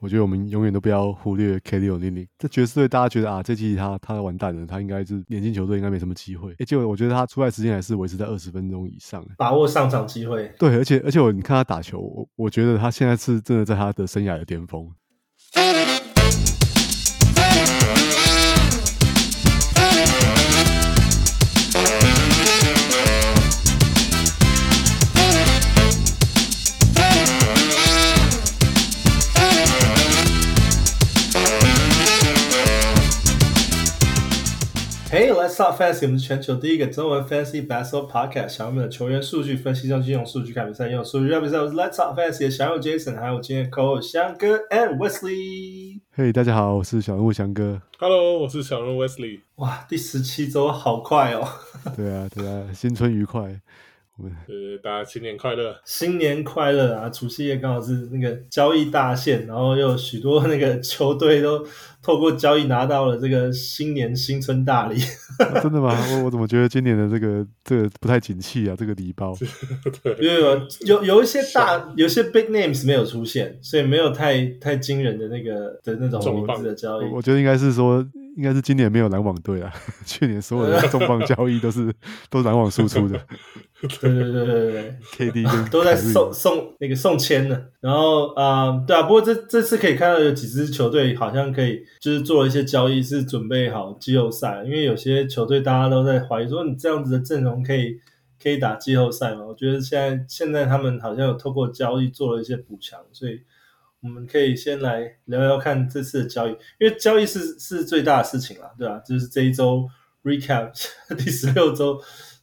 我觉得我们永远都不要忽略 Kelly Olynyk 这爵士队，大家觉得啊，这季他他完蛋了，他应该是年轻球队应该没什么机会。哎，结果我觉得他出来时间还是维持在二十分钟以上，把握上场机会。对，而且而且我你看他打球，我我觉得他现在是真的在他的生涯的巅峰。Let's fantasy，我们是全球第一个中文 fantasy basketball podcast，小人们的球员数据分析中，用数据看比赛，用数据看比赛。我是 Let's talk fantasy 的小人物 Jason，还有今天 co-host 翔哥 and Wesley。嘿，hey, 大家好，我是小人物翔哥。Hello，我是小人物 Wesley。哇，第十七周好快哦。对啊，对啊，新春愉快。呃，大家新年快乐！新年快乐啊！除夕夜刚好是那个交易大限，然后又有许多那个球队都透过交易拿到了这个新年新春大礼。啊、真的吗？我我怎么觉得今年的这个这个不太景气啊？这个礼包，对，因为有有有一些大，有些 big names 没有出现，所以没有太太惊人的那个的那种名字的交易。我觉得应该是说。应该是今年没有篮网队啊，去年所有的 重磅交易都是都是篮网输出的。对对对对对，KD 都在送送那个送签呢。然后啊、呃，对啊，不过这这次可以看到有几支球队好像可以就是做了一些交易，是准备好季后赛。因为有些球队大家都在怀疑说，你这样子的阵容可以可以打季后赛吗？我觉得现在现在他们好像有透过交易做了一些补强，所以。我们可以先来聊聊看这次的交易，因为交易是是最大的事情啦，对吧？就是这一周 recap 第十六周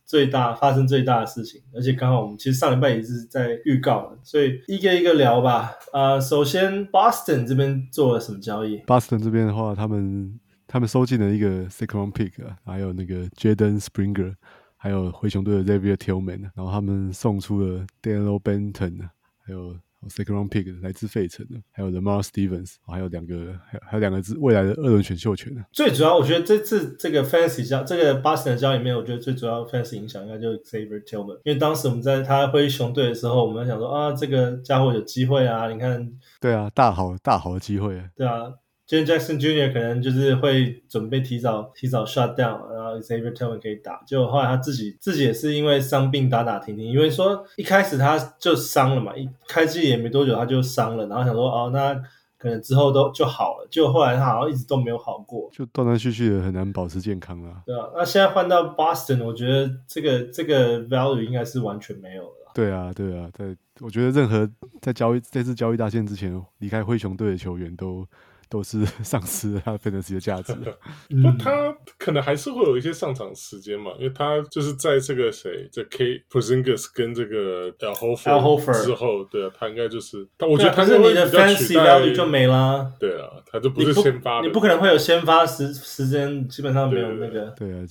最大发生最大的事情，而且刚好我们其实上礼拜也是在预告了，所以一个一个聊吧。啊、呃，首先 Boston 这边做了什么交易？Boston 这边的话，他们他们收进了一个 second pick，还有那个 Jaden Springer，还有灰熊队的 Xavier Tillman，然后他们送出了 Daniel Benton，还有。Second round pick 来自费城的，还有 The Mar Stevens，还有两个，还有还有两个是未来的二轮选秀权的。最主要，我觉得这次这个 Fantasy 交这个 Boston 的交易里面，我觉得最主要 Fantasy 影响应该就是 Xavier Tillman，因为当时我们在他灰熊队的时候，我们想说啊，这个家伙有机会啊，你看，对啊，大好大好的机会对啊，对啊。Jaren Jackson Jr. 可能就是会准备提早提早 shut down，然后 Xavier Tillman 可以打。结果后来他自己自己也是因为伤病打打停停，因为说一开始他就伤了嘛，一开季也没多久他就伤了，然后想说哦，那可能之后都就好了。结果后来他好像一直都没有好过，就断断续续的很难保持健康啊。对啊，那现在换到 Boston，我觉得这个这个 value 应该是完全没有了。对啊，对啊，对，我觉得任何在交易这次交易大限之前离开灰熊队的球员都。都是 丧失他 fantasy 的价值。那他可能还是会有一些上场时间嘛，因为他就是在这个谁，这 K Porzingis 跟这个 Al Horford 之后，对啊，他应该就是，但我觉得他是你的 fantasy value 就没啦。对啊，他就不是先发的，你不可能会有先发时时间，基本上没有那个。对啊，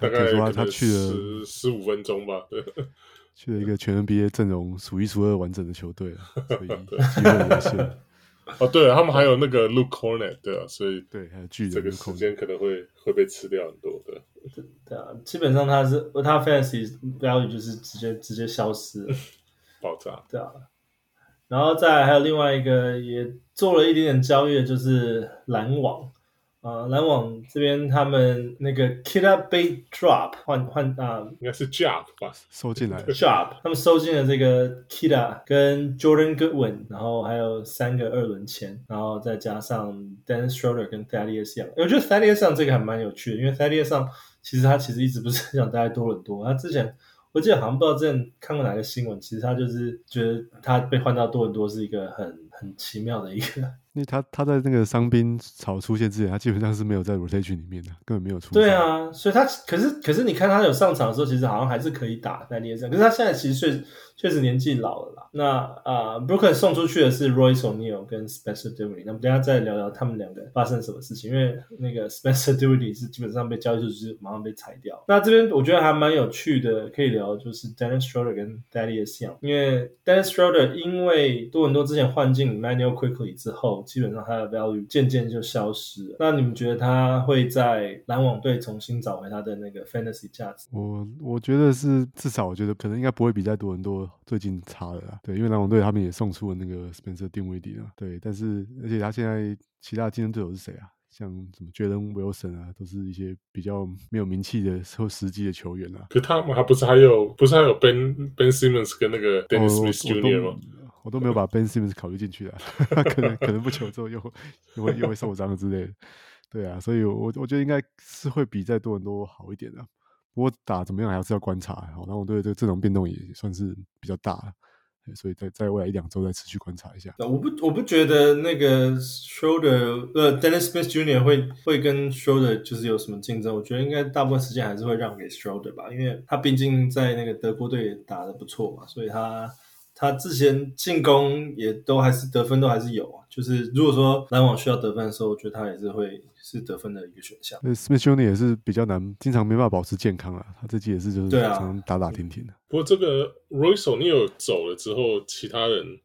大概说他去了十十五分钟吧，对，去了一个全 NBA 阵容数一数二完整的球队，所以机会有限。哦，对了，他们还有那个 Luke Kornet，对啊，所以对，还有巨人这个时间可能会会被吃掉很多的。对对啊，基本上他是他 fantasy value 就是直接直接消失了，爆炸。对啊，然后再还有另外一个也做了一点点交易的，就是篮网。啊，篮网这边他们那个 Keita Bates-Diop 换换啊，应该是 Job 吧，收进来 Job，他们收进了这个 Keita 跟 Jordan Goodwin，然后还有三个二轮签，然后再加上 Dennis Schroeder 跟 Thaddeus Young。我觉得 Thaddeus Young 这个还蛮有趣的，因为 Thaddeus Young 其实他其实一直不是很想待在多伦多，他之前我记得好像不知道之前看过哪个新闻，其实他就是觉得他被换到多伦多是一个很很奇妙的一个。因为他他在那个伤兵潮出现之前，他基本上是没有在 rotation 里面的，根本没有出。对啊，所以他可是可是你看他有上场的时候，其实好像还是可以打在列上。可是他现在其实确确实年纪老了啦。那啊、Brooklyn 送出去的是 Royce O'Neal 跟 Spencer Dinwiddie。那么等下再聊聊他们两个发生什么事情。因为那个 Spencer Dinwiddie 是基本上被交易出去，马上被裁掉。那这边我觉得还蛮有趣的，可以聊就是 Dennis Schroeder 跟 Thaddeus Young。因为 Dennis Schroeder 因为多伦多之前换进 Manuel Quickly 之后。基本上他的 value 渐渐就消失了。那你们觉得他会在篮网队重新找回他的那个 fantasy 价值？我我觉得是至少，我觉得可能应该不会比在多伦多最近差了啦。对，因为篮网队他们也送出了那个 Spencer Dinwiddie 啊。对，但是而且他现在其他竞争对手是谁啊？像什么 Jalen Wilson 啊，都是一些比较没有名气的或实际的球员啊。可他们还不是还有不是还有 Ben Ben Simmons 跟那个 Dennis Smith Jr. 吗？我都没有把 Ben Simmons 考虑进去啊，他可能可能不球之后又又会又会受伤之类的。对啊，所以我我觉得应该是会比再多人都好一点的啊。不过打怎么样还是要观察。然后我对这个阵容变动也算是比较大。所以在在未来一两周再持续观察一下。我不我不觉得那个 Shoulder 呃 Dennis Smith Jr. 会会跟 Shoulder 就是有什么竞争。我觉得应该大部分时间还是会让给 Shoulder 吧，因为他毕竟在那个德国队打得不错嘛，所以他。他之前进攻也都还是得分都还是有啊，就是如果说篮网需要得分的时候，我觉得他也是会是得分的一个选项。那，Smith 兄弟也是比较难，经常没办法保持健康啊。他自己也是就是常常打打停停的。不过这个 Royce O'Neale 走了之后，其他人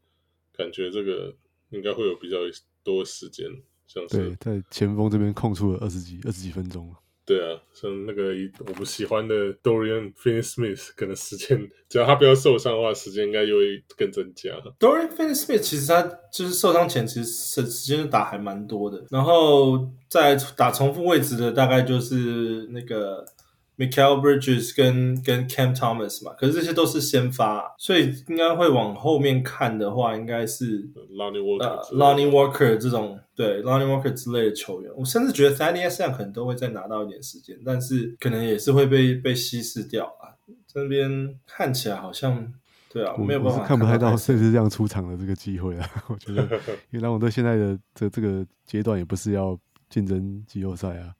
感觉这个应该会有比较多时间，像是对，在前锋这边空出了二十几二十几分钟。对啊，像那个我们喜欢的 Dorian Finney-Smith，可能时间只要他不要受伤的话，时间应该又会更增加。Dorian Finney-Smith 其实他就是受伤前其实时时间打还蛮多的，然后在打重复位置的大概就是那个。Mikal Bridges 跟跟 Cam Thomas 嘛，可是这些都是先发，所以应该会往后面看的话，应该是 Lonnie Walker、uh, Lonnie Walker 这种对 Lonnie Walker 之类的球员。我甚至觉得 Thaddeus Young 可能都会再拿到一点时间，但是可能也是会被被稀释掉啊。这边看起来好像对啊，我没有办法看，看不太到甚至这样出场的这个机会啊。我觉得，因为篮网队现在的这这个阶段也不是要竞争季后赛啊。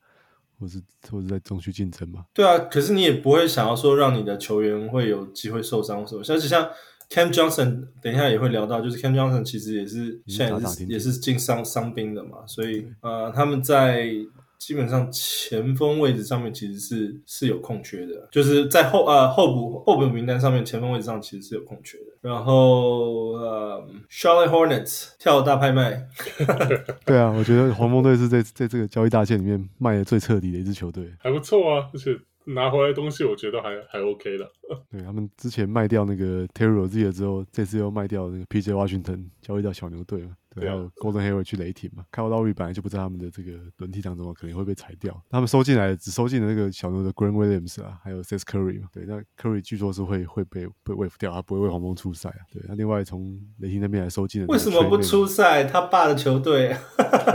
或是或者在中区竞争嘛？对啊，可是你也不会想要说让你的球员会有机会受伤什么，像是像 Cam Johnson，等一下也会聊到，就是 Cam Johnson 其实也是现在也是也是进伤伤兵的嘛，所以呃他们在。基本上前锋位置上面其实是是有空缺的，就是在后呃候补候补名单上面前锋位置上其实是有空缺的。然后呃，Charlotte Hornets 跳大拍卖，对啊，我觉得黄蜂队是在在这个交易大线里面卖的最彻底的一支球队，还不错啊，而且拿回来的东西我觉得还还 OK 的。对，他们之前卖掉那个 Terry Rozier 之后，这次又卖掉那个 PJ Washington，交易到小牛队了。然后 Gordon Hayward 去雷霆嘛，Kyle Lowry 本来就不在他们的这个轮替当中，可能会被裁掉。他们收进来只收进了那个小牛的 Grant Williams 啊，还有 Seth Curry 嘛。对，那 Curry 据说是会会被被 waive 掉，他不会为黄蜂出赛啊。对，那另外从雷霆那边来收进了，为什么不出赛？他爸的球队。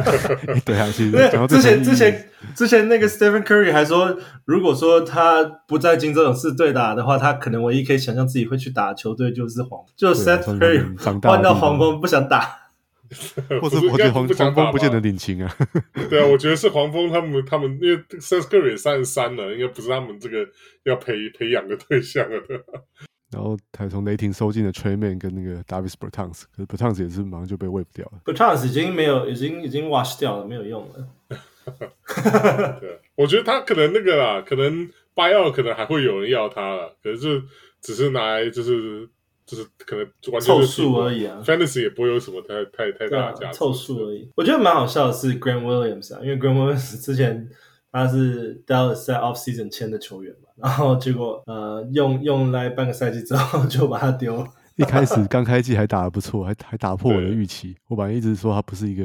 对啊，其实 之前之前之前那个 Stephen Curry 还说，如果说他不在金州勇士队打的话，他可能唯一可以想象自己会去打球队就是黄，就 Seth Curry 换到黄蜂不想打。或者我觉得黄黄蜂不见得领情啊。对啊，我觉得是黄蜂他们他们因为 Seth Curry 也三十三了，应该不是他们这个要培培养的对象了。然后还从雷霆收进了 Tre Mann 跟那个 Davis Bertans，可是 Bertans 也是马上就被 waive 掉了。Bertans 已经没有，已经已经 wash 掉了，没有用了。对，我觉得他可能那个啦，可能 buyout 可能还会有人要他了，可是只是拿来就是。就是可能完全凑数而已啊，Fantasy 也不会有什么太太太大的价值，凑数而已。我觉得蛮好笑的是 Grant Williams 啊，因为 Grant Williams 之前他是 Dallas 在 Off Season 签的球员嘛，然后结果呃用用来半个赛季之后就把他丢了。一开始 刚开季还打得不错，还还打破我的预期。我本来一直说他不是一个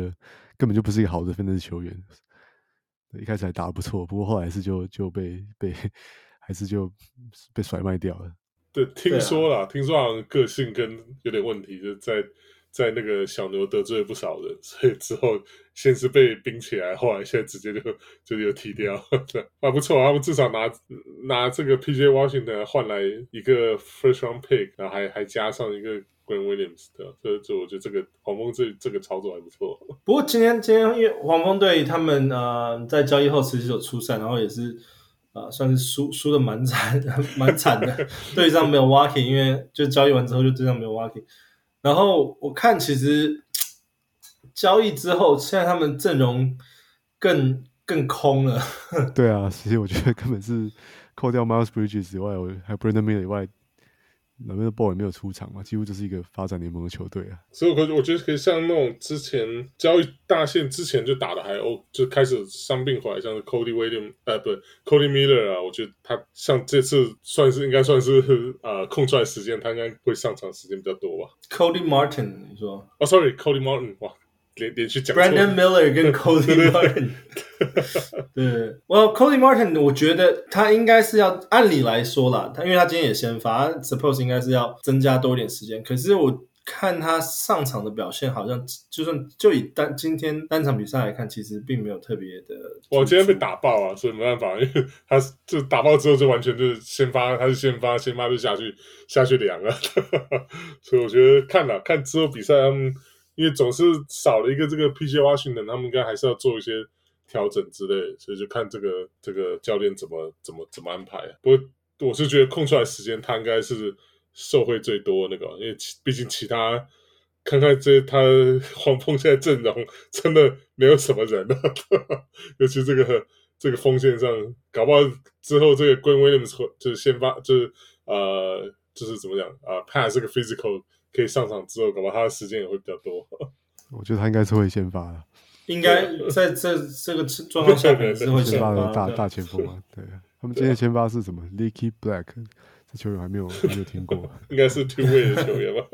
根本就不是一个好的 Fantasy 球员，一开始还打得不错，不过后来是就就被被还是就被甩卖掉了。对，听说了，啊、听说好像个性跟有点问题，就在在那个小牛得罪了不少人，所以之后先是被冰起来，后来现在直接就就又踢掉，啊不错，他们至少拿拿这个 PJ Washington 换来一个 First Round Pick，然后还还加上一个 Grant Williams 的，这这我觉得这个黄蜂这这个操作还不错。不过今天今天因为黄蜂队他们呃在交易后其实有出赛，然后也是。啊，算是输输的蛮惨，蛮惨的。对上没有 walking，因为就交易完之后就对上没有 walking。然后我看其实交易之后，现在他们阵容更更空了。对啊，其实我觉得根本是扣掉 Miles Bridges 以外，我还 Brandon Miller 以外，LaMelo Ball 也没有出场嘛，几乎就是一个发展联盟的球队啊。所以，我我觉得可以像那种之前交易大线之前就打的还 O，就开始伤病回来，像是 Cody Williams，呃，不，Cody Miller 啊，我觉得他像这次算是应该算是呃空出来时间，他应该会上场时间比较多吧。Cody Martin，你说？哦、oh,，Sorry，Cody Martin，哇。连连续讲 Brandon Miller 跟 Cody Martin，对，我 Cody Martin，我觉得他应该是要按理来说啦，他因为他今天也先发，Suppose 应该是要增加多一点时间。可是我看他上场的表现，好像就算就以单今天单场比赛来看，其实并没有特别的。我今天被打爆啊，所以没办法，因为他就打爆之后就完全就是先发，他是先发，先发就下去下去凉了。所以我觉得看了看之后比赛他们。因为总是少了一个这个 PJ Washington，他们应该还是要做一些调整之类，所以就看这个这个教练怎么怎么怎么安排。不过我是觉得空出来时间，他应该是受惠最多那个，因为毕竟其他看看这他 黄蜂现在阵容真的没有什么人了，尤其这个这个锋线上，搞不好之后这个 Grant Williams 就是先发，就是呃就是怎么讲啊、呃、，pass 这个 physical。可以上场之后，搞不好他的时间也会比较多。我觉得他应该是会先发的，应该在这这个状况下面是会先发的大大前锋啊。对，他们今天的先发是什么？Licky Black，这球员还没有还没有听过，应该是 Two Way 的球员吧？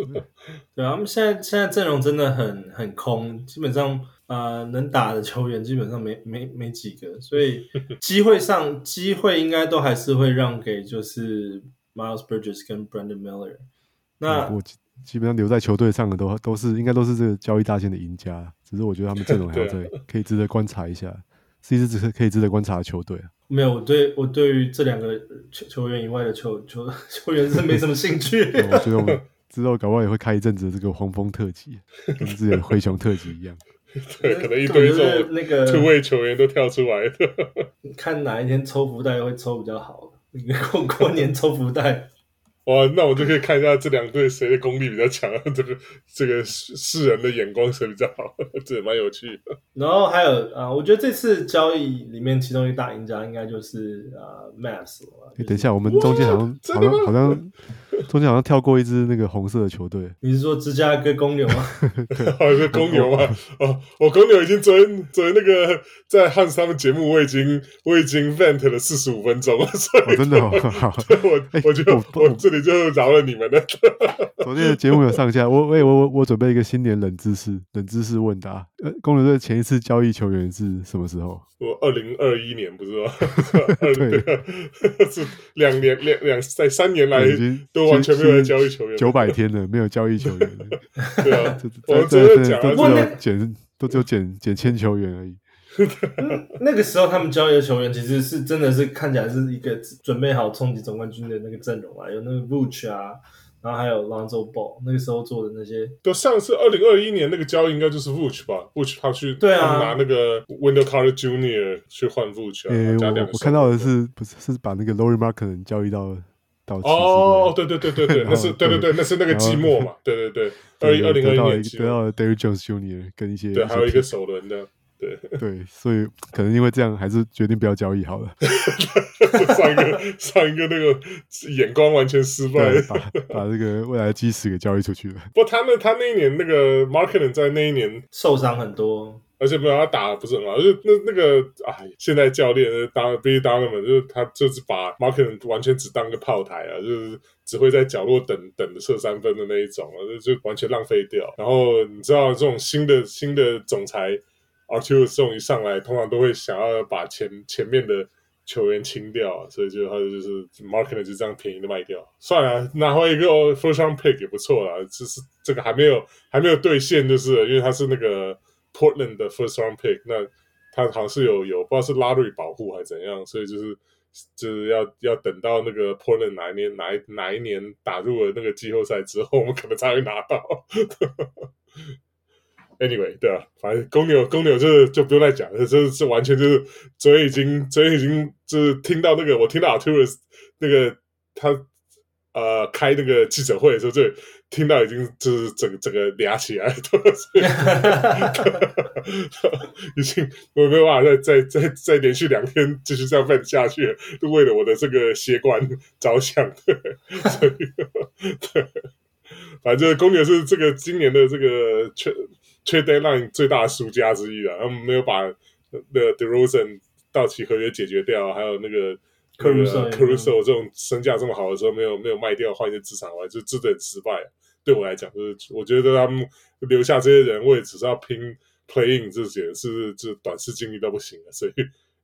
对啊，他们现在现在阵容真的很很空，基本上啊、呃、能打的球员基本上没没没几个，所以机会上机会应该都还是会让给就是 Miles Bridges 跟 Brandon Miller。那我。基本上留在球队上的都都是应该都是这个交易大线的赢家，只是我觉得他们阵容还在，可以值得观察一下，是一支只是可以值得观察的球队啊。没有，我对我对于这两个球球员以外的球球 球员是没什么兴趣。我觉得我们之后搞不好也会开一阵子这个黄蜂特辑，跟之前灰熊特辑一样。对，可能一堆这种那个突位球员都跳出来的。看哪一天抽福袋会抽比较好，过过年抽福袋。哇，那我就可以看一下这两队谁的功力比较强，这个这个世人的眼光谁比较好，这也蛮有趣的。然后还有啊、呃，我觉得这次交易里面其中一个大赢家应该就是啊 Mavs 了。等一下，我们中间好像好像好像中间好像跳过一支那个红色的球队。你是说芝加哥公牛吗？对，好像公牛吗？哦，我公牛已经昨天昨天那个在汉斯他们节目，我已经我已经 vent 了四十五分钟了，所以、哦、真的好，好我我觉得我，我这里就饶了你们了。昨天的节目有上架，我我我我我准备一个新年冷知识冷知识问答。呃，公牛队前一次交易球员是什么时候？我二零二一年不是吗？对，是两年两两在三年来都完全没有交易球员，九百天了没有交易球员。对啊，我们真的讲，都只有减，都只有减减签球员而已。那个时候他们交易的球员其实是真的是看起来是一个准备好冲击总冠军的那个阵容啊，有那个 Vooch 啊。然后还有 Lonzo Ball 那个时候做的那些，都上次二零二一年那个交易应该就是 Vooch 吧？Vooch 他去对啊，拿那个 Wendell Carter Jr. 去换 Vooch 啊。欸、我我看到的是不是是把那个 Lauri Markkanen 交易到到哦，对对对对对，那是对对对，那是那个季末嘛，对对对，二二零二一年得到了 Derrick Jones Jr. 跟一些对，还有一个首轮的。对对，所以可能因为这样，还是决定不要交易好了。上一个 上一个那个眼光完全失败，把把这个未来的基石给交易出去了。不过他那他那一年那个 Markkanen 在那一年受伤很多，而且没有他打的不是很好，就那那个哎，现在教练当 Billy Donovan 就是他就是把 Markkanen 完全只当个炮台啊，就是只会在角落等等着射三分的那一种啊，就就完全浪费掉。然后你知道这种新的新的总裁。Arturas 这种一上来，通常都会想要把前前面的球员清掉，所以就他就是 Markkanen 就这样便宜的卖掉。算了，拿回一个 First Round Pick 也不错啦。就是这个还没有还没有兑现，就是因为他是那个 Portland 的 First Round Pick，那他好像是有有不知道是 Lottery 保护还是怎样，所以就是就是要要等到那个 Portland 哪一年哪一哪一年打入了那个季后赛之后，我们可能才会拿到。Anyway，对啊，反正公牛公牛就是就不用再讲了，这是完全就是昨天已经昨天已经就是听到那个我听到 Arturas 那个他呃开那个记者会的时候，就听到已经就是整个整个俩起来了，已经我没有办法再再再再连续两天继续这样办下去，就为了我的这个血管着想。对，所以 对，反正公牛是这个今年的这个全 trade deadline 最大的输家之一了，他们没有把那个 DeRozan 到期合约解决掉，还有那个。Caruso Caruso 这种身价这么好的时候，没有没有卖掉换一些资产，我就真的很失败。对我来讲，就是我觉得他们留下这些人，我也只是要拼 playing 这些，是这短视经历都不行了。所以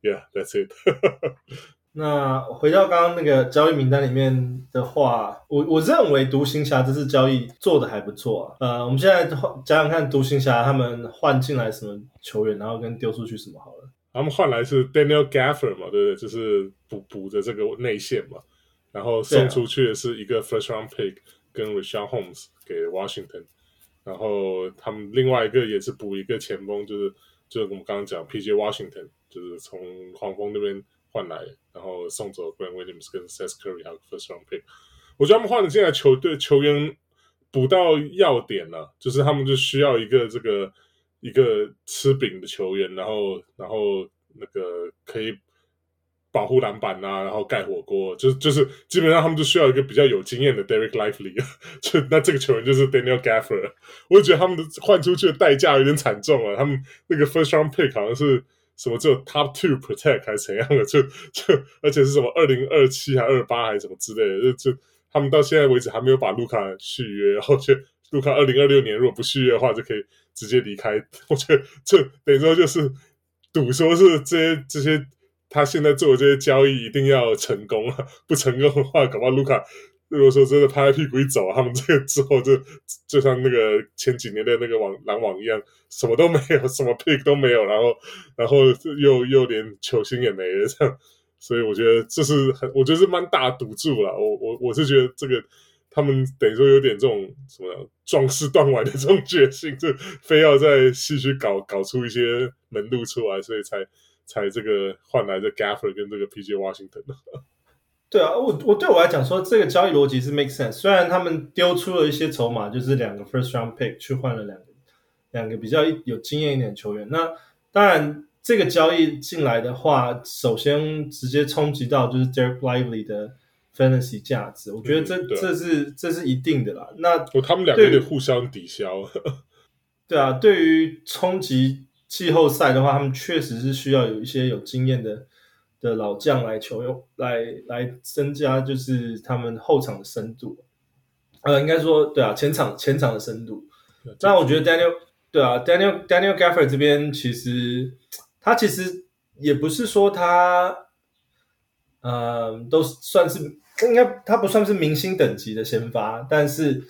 ，Yeah，that's it。那回到刚刚那个交易名单里面的话，我我认为独行侠这次交易做的还不错啊。呃，我们现在讲讲看独行侠他们换进来什么球员，然后跟丢出去什么好了。他们换来是 Daniel Gafford 嘛，对不对？就是补补的这个内线嘛，然后送出去的是一个 First Round Pick 跟 Richaun Holmes 给 Washington，然后他们另外一个也是补一个前锋，就是就是我们刚刚讲 PJ Washington，就是从黄蜂那边换来，然后送走 Grant Williams 跟 Seth Curry 还有 First Round Pick。我觉得他们换的进来球队球员补到要点了，就是他们就需要一个这个。一个吃饼的球员，然后，然后那个可以保护篮板啊，然后盖火锅，就就是基本上他们就需要一个比较有经验的 Derek Lively，就那这个球员就是 Daniel Gafford。我就觉得他们的换出去的代价有点惨重啊，他们那个 First Round Pick 好像是什么只有 Top Two Protect 还是怎样的，就就而且是什么二零二七还二八还是什么之类的，就就他们到现在为止还没有把卢卡续约，然后就卢卡二零二六年如果不续约的话就可以。直接离开，我觉得这等于说就是赌说是这些这些他现在做的这些交易一定要成功啊，不成功的话，搞不好卢卡如果说真的拍屁股一走，他们这个之后就就像那个前几年的那个网篮网一样，什么都没有，什么 pick 都没有，然后然后又又连球星也没了这样，所以我觉得这是很，我觉得是蛮大赌注了，我我我是觉得这个。他们等于说有点这种什么壮士断腕的这种决心，就非要在西区搞搞出一些门路出来，所以才才这个换来的 Gaffer 跟这个 PJ Washington。对啊，我我对我来讲说这个交易逻辑是 make sense。虽然他们丢出了一些筹码，就是两个 first round pick 去换了两个两个比较有经验一点的球员。那当然这个交易进来的话，首先直接冲击到就是 Derek Lively 的。fantasy 价值，我觉得这、嗯、这是这是一定的啦。那他们两个有点互相抵消。对啊，对于冲击季后赛的话，他们确实是需要有一些有经验的的老将来球用来来增加，就是他们后场的深度。呃，应该说对啊，前场前场的深度。那我觉得 Daniel 对啊，Daniel Daniel Gafford 这边其实他其实也不是说他，嗯、呃，都算是。应该他不算是明星等级的先发，但是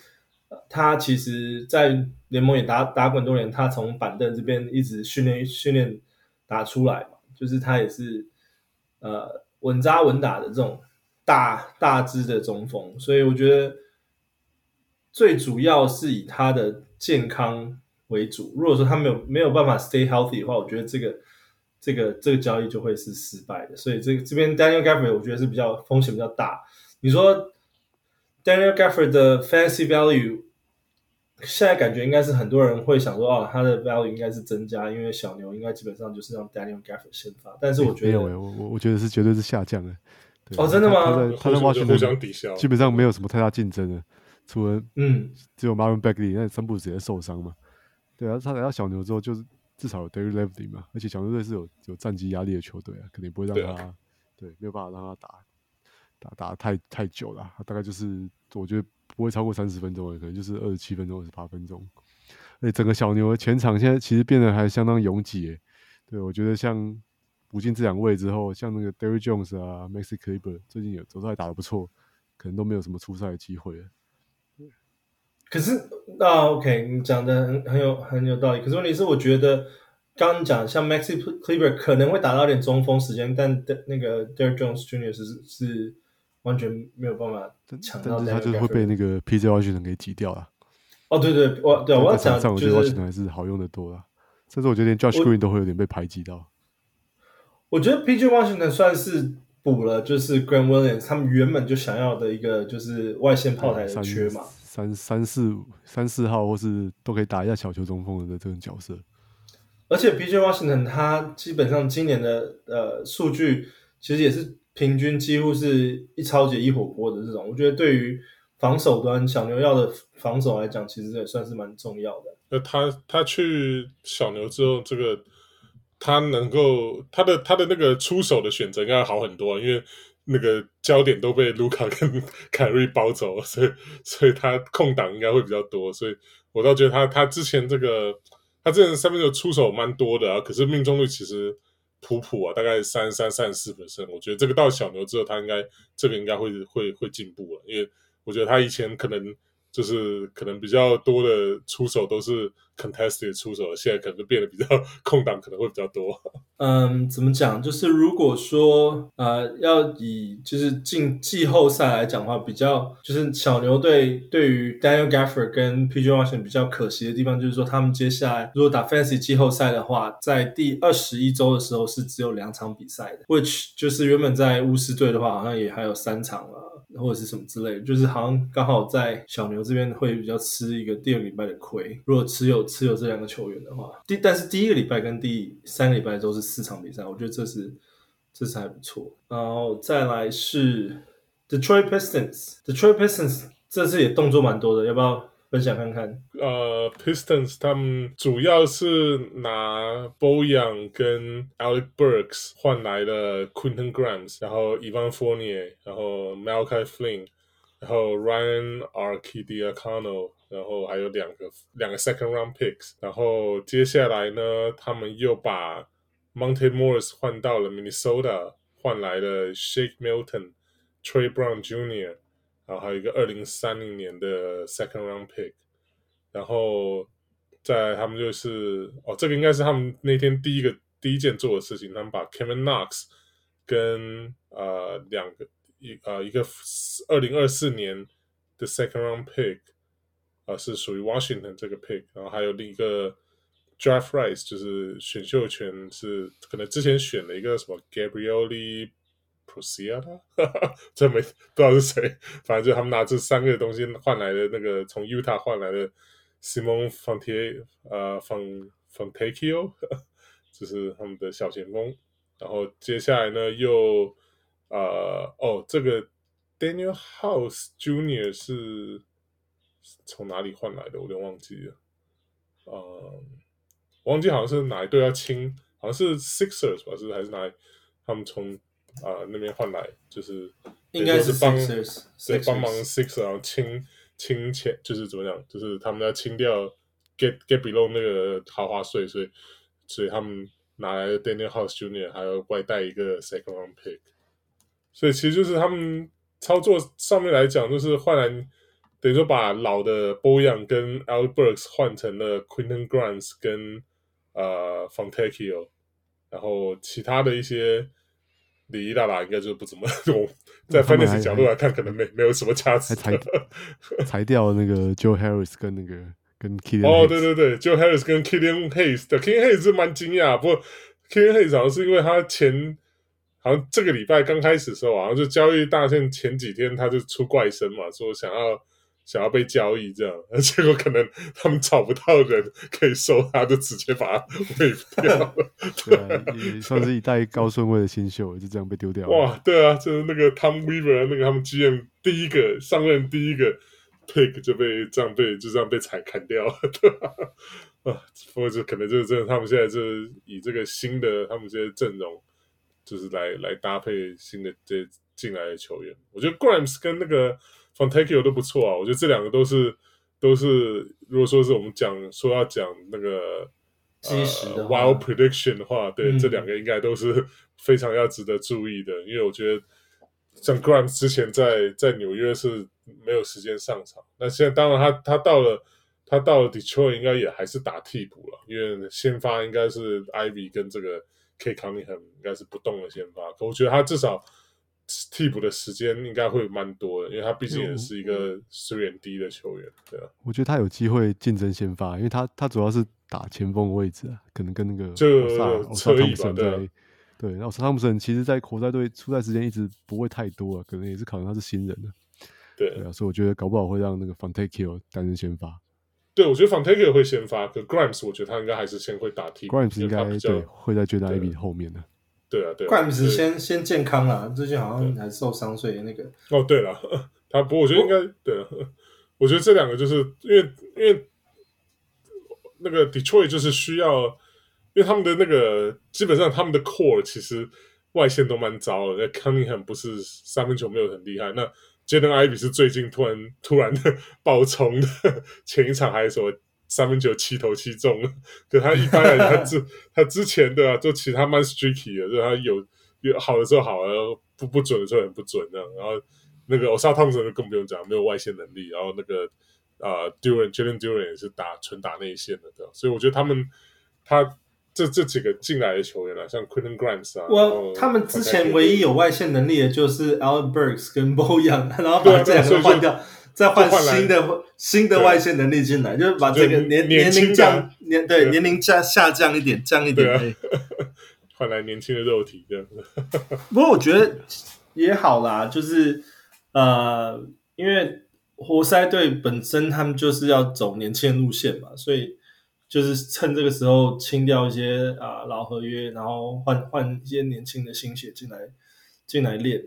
他其实，在联盟也打打过很多年，他从板凳这边一直训练训练打出来嘛，就是他也是呃稳扎稳打的这种大大只的中锋，所以我觉得最主要是以他的健康为主。如果说他没有没有办法 stay healthy 的话，我觉得这个。这个这个交易就会是失败的，所以这这边 Daniel Gafford 我觉得是比较风险比较大。你说 Daniel Gafford 的 fancy value 现在感觉应该是很多人会想说，哦，他的 value 应该是增加，因为小牛应该基本上就是让 Daniel Gafford 先发。但是我觉得没有，我我我觉得是绝对是下降的。哦，真的吗？他在他在 Washington 基本上没有什么太大竞争的，除了嗯，只有 Marvin Bagley 那三步直接受伤嘛。对啊，他来到小牛之后就是。至少有 Derek Lively 嘛，而且小牛队是有有战绩压力的球队啊，肯定不会让他对，啊、对没有办法让他打打打太太久了，他大概就是我觉得不会超过三十分钟，可能就是二十七分钟、二十八分钟。而且整个小牛的前场现在其实变得还相当拥挤，对我觉得像补进这两位之后，像那个 Derry Jones 啊、Maxi Kleber 最近有走在打得不错，可能都没有什么出赛的机会了。可是啊，OK，你讲的很很有很有道理。可是问题是，我觉得刚刚讲像 Maxi Kleber 可能会打到点中锋时间，但那个 Derry Jones Jr. 是是完全没有办法抢到。但是他就会被那个 PJ Washington 给挤掉了。哦，对对，我对我要讲，我觉得 Washington 还是好用的多了。甚至我觉得连 Josh Green 都会有点被排挤到。我觉得 PJ Washington 算是补了，就是 Grant Williams 他们原本就想要的一个就是外线炮台的缺嘛。三三四三四号，或是都可以打一下小球中锋的这种角色。而且 PJ Washington 他基本上今年的呃数据其实也是平均几乎是一超级一火锅的这种，我觉得对于防守端小牛要的防守来讲，其实也算是蛮重要的。那他他去小牛之后，这个他能够他的他的那个出手的选择应该好很多，因为那个焦点都被卢卡跟 凯瑞包走了，所以所以他空档应该会比较多，所以我倒觉得他他之前这个。他之前三分球出手蛮多的啊，可是命中率其实普普啊，大概三十三、三十四分身。我觉得这个到小牛之后，他应该这个应该会会会进步了，因为我觉得他以前可能就是可能比较多的出手都是 contested 出手，现在可能变得比较 空档可能会比较多。嗯，怎么讲？就是如果说呃，要以就是进季后赛来讲的话，比较就是小牛队对于 Daniel Gafford 跟 PJ w a s h i n 比较可惜的地方，就是说他们接下来如果打 Fantasy 季后赛的话，在第二十一周的时候是只有两场比赛的，which 就是原本在巫师队的话，好像也还有三场了。或者是什么之类的，就是好像刚好在小牛这边会比较吃一个第二礼拜的亏。如果持有持有这两个球员的话，第但是第一个礼拜跟第三个礼拜都是四场比赛，我觉得这是这次还不错。然后再来是 Detroit Pistons，Detroit Pistons 这次也动作蛮多的，要不要？分享看看，呃，Pistons 他们主要是拿 Bojan 跟 Alec Burks 换来了 Quentin Grimes，然后 Evan Fournier，然后 Malachi Flynn，然后 Ryan Arcidiacono，然后还有两个两个 Second Round Picks，然后接下来呢，他们又把 Monte Morris 换到了 Minnesota，换来了 Shake Milton、Troy Brown Jr。然后还有一个二零三零年的 second round pick，然后在他们就是哦，这个应该是他们那天第一个第一件做的事情，他们把 Kevin Knox 跟呃两个一呃一个二零二四年的 second round pick，啊、呃、是属于 Washington 这个 pick，然后还有另一个 draft rights 就是选秀权是可能之前选了一个什么 Gabrieli。Procida，这没不知道是谁，反正就他们拿这三个东西换来的那个从 Utah 换来的 Simon Fontecchio 呃 Fontecchio 就是他们的小前锋。然后接下来呢，又呃哦，这个 Daniel House Junior 是从哪里换来的？我有点忘记了。呃，忘记好像是哪一队要清，好像是 Sixers 吧？是还是哪里？他们从啊，那边换来就是应该是帮对帮忙 Sixers 然后清清钱，就是怎么讲，就是他们要清掉 get get below 那个豪华税，所以所以他们拿来的 Daniel House Junior 还要外带一个 second round pick，所以其实就是他们操作上面来讲，就是换来等于说把老的 Boyan 跟 Alec Burks 换成了 Quentin Grimes 跟呃 Fontecchio，然后其他的一些。里里拉拉应该就不怎么 我，在 fantasy 角度来看，可能没没有什么价值。裁裁掉那个 Joe Harris 跟那个跟 Killian 哦，对对对，Joe Harris 跟 Killian Hayes 的 Killian Hayes 是蛮惊讶，不过 Killian Hayes 好像是因为他前好像这个礼拜刚开始的时候，好像就交易大限前几天他就出怪声嘛，说想要。想要被交易这样，结果可能他们找不到人可以收他，就直接把他废掉了。对啊，也算是一代高顺位的新秀，就这样被丢掉了。哇，对啊，就是那个 Tom Weaver 那个他们 GM 第一个上任第一个 pick 就被这样被就这样被踩砍掉了，对吧？啊，或者可能就是真的，他们现在就是以这个新的他们这些阵容，就是来来搭配新的这进来的球员。我觉得 Grimes 跟那个。Fontecchio 都不错啊，我觉得这两个都是都是，如果说是我们讲说要讲那个基石的 Wild Prediction 的话，对，嗯、这两个应该都是 非常要值得注意的，因为我觉得像 Grimes 之前在在纽约是没有时间上场，那现在当然他他到了他到了 Detroit 应该也还是打替补了，因为先发应该是 Ivy 跟这个 Cade Cunningham 应该是不动的先发，可我觉得他至少。替补的时间应该会蛮多的，因为他毕竟也是一个水源低的球员，对啊。我觉得他有机会竞争先发，因为他他主要是打前锋的位置啊，可能跟那个就萨汤普森在对，然后萨汤普森其实，在活塞队出赛时间一直不会太多啊，可能也是考虑他是新人的。对，啊，所以我觉得搞不好会让那个 Fontecchio 担任先发。对，我觉得 Fontecchio 会先发，可 Grimes 我觉得他应该还是先会打替补。Grimes 应该对会在 Jaden Ivey 后面的。对啊，对啊。Grimes 先先健康了，最近好像还受伤，所以那个。哦，对了，他不过我觉得应该对，我觉得这两个就是因为因为那个 Detroit 就是需要，因为他们的那个基本上他们的 core 其实外线都蛮糟的，那 Cunningham 不是三分球没有很厉害，那 Jaden Ivey 是最近突然突然的 爆冲的，前一场还是说三分球七投七中，可他一般来他之 他之前的、啊、就其他蛮 streaky 的，就他有有好的时候好，然后不不准的时候很不准的，然后那个 Ausar Thompson 更不用讲，没有外线能力，然后那个啊 Duren Jalen Duran 也是打纯打内线的，对，所以我觉得他们他。这这几个进来的球员啊，像 Quentin Grimes 啊，我他们之前唯一有外线能力的就是 Alec Burks 跟 Bojan，然后把这两个换掉，再换新的新的外线能力进来，就是把这个年年龄降年对年龄下下降一点，降一点，换来年轻的肉体这样子。不过我觉得也好啦，就是呃，因为活塞队本身他们就是要走年轻路线嘛，所以。就是趁这个时候清掉一些啊老合约，然后换换一些年轻的新血进来进来练。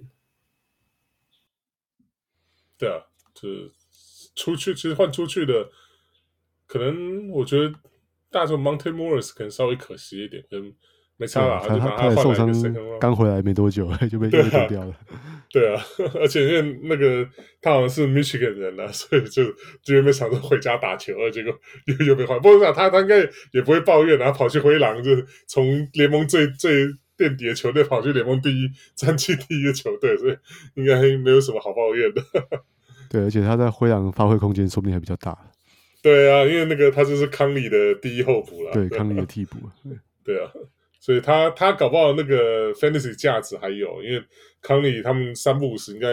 对啊，就是出去其实换出去的，可能我觉得大众 Monte Morris 可能稍微可惜一点，跟。没差啦，他他他受伤刚回来没多久 就被丢掉了。对啊，而且因为那个他好像是 Michigan 人啊，所以就就没想着回家打球，结果又又被换。不过他他应该也不会抱怨，然后跑去灰狼，就从联盟最最垫底的球队跑去联盟第一战绩第一的球队，所以应该没有什么好抱怨的。对，而且他在灰狼发挥空间说不定还比较大。对啊，因为那个他就是康利的第一候补了，对，康利的替补。对啊。所以他他搞不好那个 fantasy 价值还有，因为康利他们三不五时应该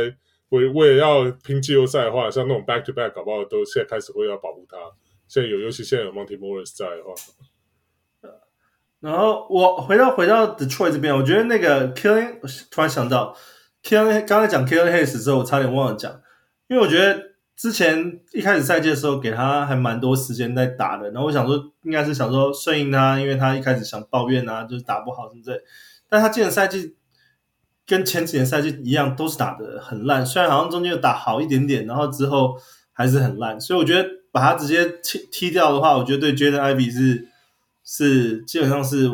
为为了要拼季后赛的话，像那种 back to back 搞不好都现在开始会要保护他。现在有，尤其现在有 Monty Morris 在的话。然后我回到回到 Detroit 这边，我觉得那个 Killian 突然想到 Killian 刚才讲 Killian Hayes 之后，我差点忘了讲，因为我觉得。之前一开始赛季的时候，给他还蛮多时间在打的。然后我想说，应该是想说顺应他，因为他一开始想抱怨啊，就是打不好什么之类。但他今年赛季跟前几年赛季一样，都是打的很烂。虽然好像中间有打好一点点，然后之后还是很烂。所以我觉得把他直接踢踢掉的话，我觉得对 Jaden Ivey 是是基本上是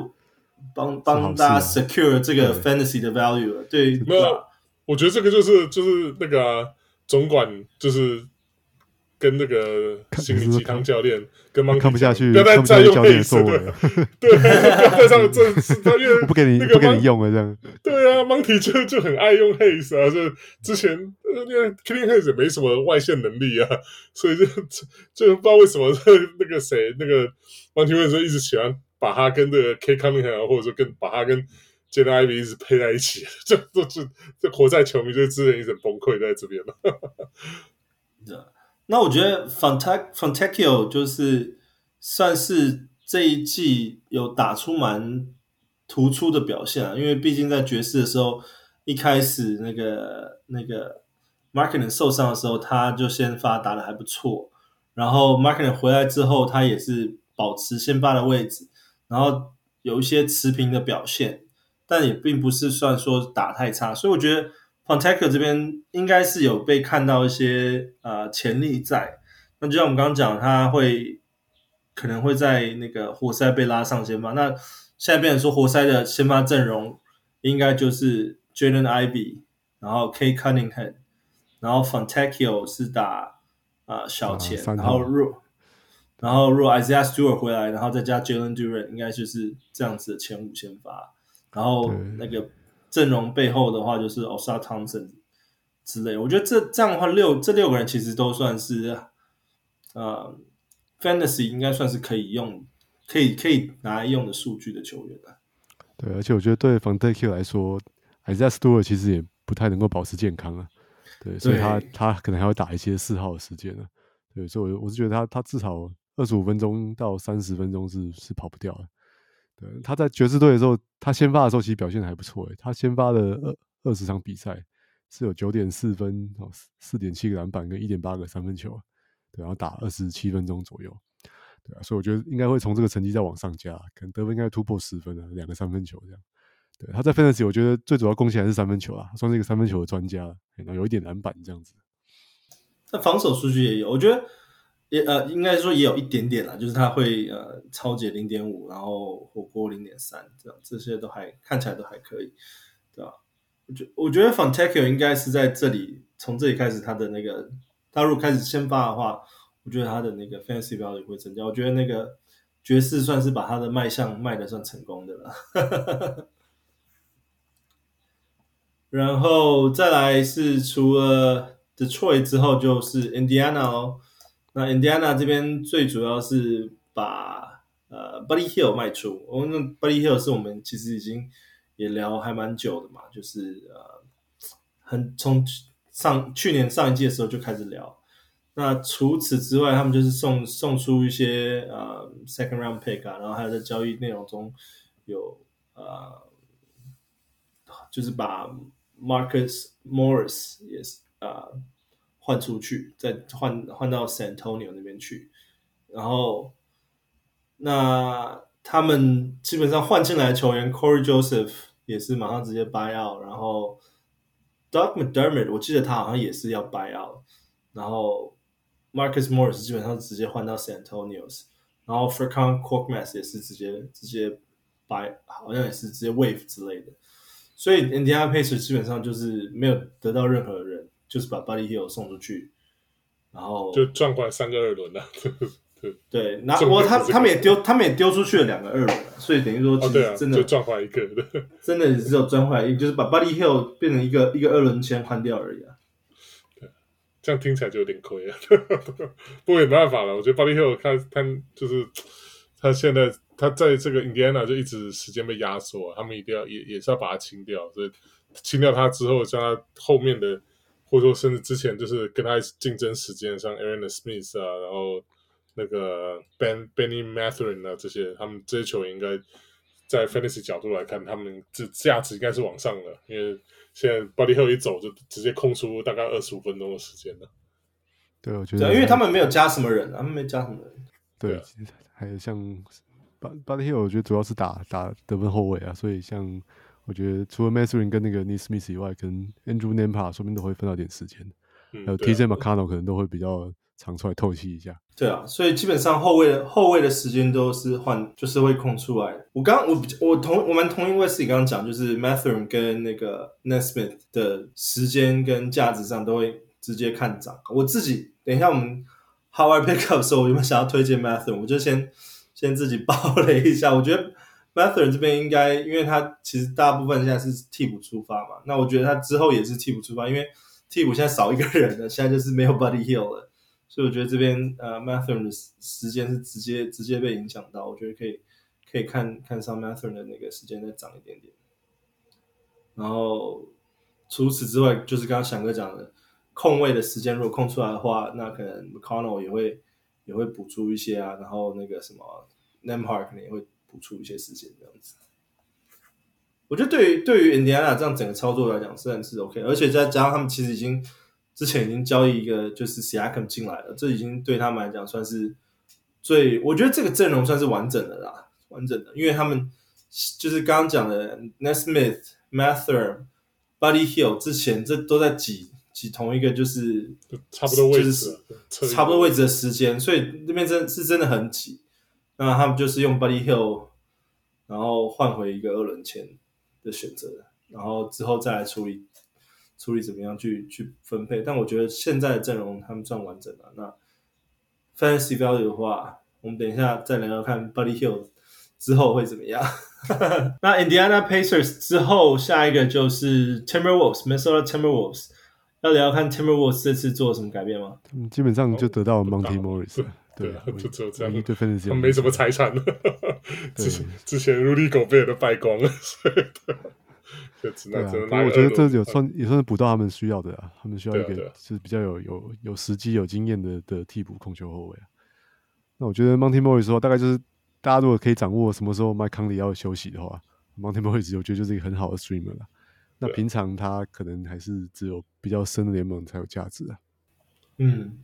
帮帮大家 secure 这个 fantasy 的 value 对。对，没有，我觉得这个就是就是那个、啊、总管就是。跟那个心理鸡汤教练跟 Monty 看不下去，不要再再用 Hayes 了。对，不要再上这他因 不给你不给你用了这样。对啊，Monkey 就就很爱用 Hayes 啊，就之前因为 Killian Hayes 也没什么外线能力啊，所以就就不知道为什么那个谁那个 Monty Williams 一直喜欢把他跟这个 Cade Cunningham 或者说跟把他跟 Jaden Ivey 一直配在一起，就就就这活在球迷就自然一直崩溃在这边了。对。那我觉得 Fontecchio 就是算是这一季有打出蛮突出的表现啊，因为毕竟在爵士的时候，一开始那个那个 Markkanen 受伤的时候，他就先发打得还不错，然后 Markkanen 回来之后，他也是保持先发的位置，然后有一些持平的表现，但也并不是算说打太差，所以我觉得。Fontecchio 这边应该是有被看到一些呃潜力在，那就像我们刚刚讲，他会可能会在那个活塞被拉上先发。那现在变成说活塞的先发阵容应该就是 Jalen Ivey，然后 Cade Cunningham，然后 Fontecchio 是打啊、呃、小前，啊、然后若然后若 Isaiah Stewart 回来，然后再加 Jalen Duran，应该就是这样子的前五先发，然后那个。阵容背后的话就是 Ausar Thompson 之类，我觉得这这样的话六这六个人其实都算是呃 Fantasy 应该算是可以用，可以可以拿来用的数据的球员了。对，而且我觉得对 Fontecchio 来说，Isaiah Stewart 其实也不太能够保持健康啊。对，所以他他可能还会打一些四号的时间呢。对，所以我我是觉得他他至少二十五分钟到三十分钟是是跑不掉的。对，他在爵士队的时候，他先发的时候其实表现还不错诶。他先发的二二十场比赛，是有九点四分哦，四点七个篮板跟一点八个三分球，对，然后打二十七分钟左右，对啊，所以我觉得应该会从这个成绩再往上加，可能得分应该突破十分啊，两个三分球这样。对，他在 Fantasy 我觉得最主要贡献还是三分球啊，算是一个三分球的专家，然后有一点篮板这样子。那防守数据也有，我觉得也呃，应该说也有一点点啦，就是它会呃超解零点五，然后火锅零点三，这样这些都还看起来都还可以，对吧？我觉我觉得 Fontecchio 应该是在这里从这里开始他的那个，他如果开始先发的话，我觉得他的那个 Fantasy value 会增加。我觉得那个爵士算是把他的卖相卖的算成功的了。然后再来是除了 Detroit 之后就是 Indiana 哦，那 Indiana 这边最主要是把呃 Buddy Hill 卖出，我们 Buddy Hill 是我们其实已经也聊还蛮久的嘛，就是呃很从上去年上一季的时候就开始聊。那除此之外，他们就是送送出一些呃 Second Round Pick 啊，然后还有在交易内容中有呃就是把。Marcus Morris 也是啊，换出去，再换换到 San Antonio 那边去，然后那他们基本上换进来的球员 Corey Joseph 也是马上直接 buy out，然后 Doug McDermott 我记得他好像也是要 buy out，然后 Marcus Morris 基本上直接换到 San Antonio，然后 Furkan c o r k m a s 也是直接直接 buy，好像也是直接 wave 之类的。所以 Indiana Pacers 基本上就是没有得到任何人，就是把 Buddy Hield 送出去，然后就赚过来三个二轮了。对对，那我他他们也丢，他们也丢出去了两个二轮，所以等于说其实真的、哦啊、就赚回来一个，真的只有赚回来一个，就是把 Buddy Hield 变成一个一个二轮签换掉而已啊。对，这样听起来就有点亏啊。不过也没办法了，我觉得 Buddy Hield 他他就是他现在。他在这个印第安纳就一直时间被压缩，他们一定要也也是要把它清掉，所以清掉他之后，像他后面的，或者说甚至之前就是跟他竞争时间，像 Aaron Smith 啊，然后那个 Ben Benny Mathurin 啊这些，他们这些球员应该在 Fantasy 角度来看，他们这价值应该是往上的，因为现在 Buddy Hield 一走就直接空出大概二十五分钟的时间了。对，我觉得，因为他们没有加什么人，他们没加什么人。对，对啊，还有像。Buddy Hield 我觉得主要是打打得分后卫啊，所以像我觉得除了 Mathurin 跟那个 Nesmith 以外，跟 Andrew Nembhard 说不定都会分到点时间，嗯、还有 TJ McConnell 可能都会比较常出来透析一下。对啊，所以基本上后卫的后卫的时间都是换，就是会空出来。我刚我我同我蛮同意 Wesley 刚刚讲，就是 Mathurin 跟那个 Nesmith 的时间跟价值上都会直接看涨。我自己等一下我们 Howard Pickup 的时候，我有没有想要推荐 Mathurin？我就先。先自己 爆了一下，我觉得 Mathurin 这边应该，因为他其实大部分现在是替补出发嘛，那我觉得他之后也是替补出发，因为替补现在少一个人了，现在就是没有 Buddy Hield 了，所以我觉得这边呃 Mathurin 的时间是直接直接被影响到，我觉得可以可以看看上 Mathurin 的那个时间再涨一点点。然后除此之外，就是刚刚翔哥讲的空位的时间，如果空出来的话，那可能 McConnell 也会。也会补出一些啊，然后那个什么 Nemhard 可能也会补出一些时间这样子。我觉得对于对于 Indiana 这样整个操作来讲，虽然是 OK，而且再加上他们其实已经之前已经交易一个就是 Siakam 进来了，这已经对他们来讲算是最，我觉得这个阵容算是完整的啦，完整的，因为他们就是刚刚讲的 Nesmith、Mathurin、Buddy Hield 之前这都在挤。挤同一个就是差不多位置，就是差不多位置的时间，所以那边真是真的很挤。那他们就是用 Buddy Hield，然后换回一个二轮签的选择，然后之后再来处理处理怎么样去去分配。但我觉得现在的阵容他们算完整了。那 Fantasy Value 的话，我们等一下再聊聊看 Buddy Hield 之后会怎么样。那 Indiana Pacers 之后下一个就是 Timberwolves，Minnesota Timberwolves。要聊看 Timberwolves 这次做了什么改变吗？基本上就得到了 Monty Morris，对啊，就只有这样，对分析，他没什么财产 了。之前之前 Rudy Gobert 都败光了，所以就只能只能。我觉得这有算也算是补到他们需要的啊，他们需要一个就是比较有有有时机、有经验的的替补控球后卫啊。那我觉得 Monty Morris 说大概就是大家如果可以掌握什么时候 Mike Conley 要休息的话，Monty Morris 我觉得就是一个很好的 streamer 了。那平常他可能还是只有比较深的联盟才有价值啊。嗯，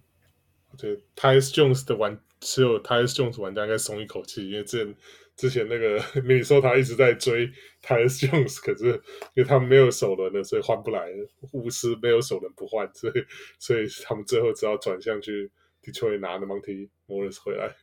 对 t y s Jones 的玩只有 t y s Jones 玩家应该松一口气，因为之前之前那个明尼苏达一直在追 t y s Jones，可是因为他们没有首轮了，所以换不来。巫师没有首轮不换，所以所以他们最后只好转向去 Detroit 拿的 Monte Morris 回来。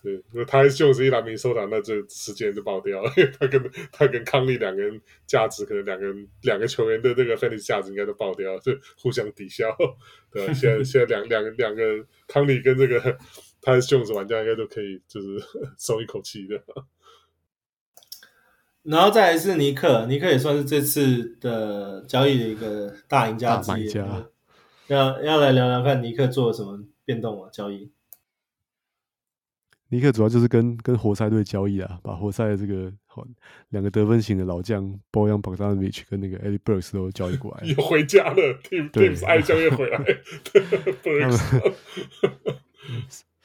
对，如果他就是一来明尼苏达，那这时间就爆掉了。他跟他跟康利两个人价值，可能两个人两个球员的这个 fantasy 价值应该都爆掉了，就互相抵消。对，现在现在两两两个康利跟这个他是 Jones 玩家应该都可以就是松一口气的。然后再来是尼克，尼克也算是这次的交易的一个大赢家之一。要要来聊聊看尼克做了什么变动啊？交易。尼克主要就是跟跟活塞队交易啊，把活塞的这个两个得分型的老将 Bojan Bogdanovic 跟那个 Alec Burks 都交易过来，又回家了。Tim Tim 爱将又回来。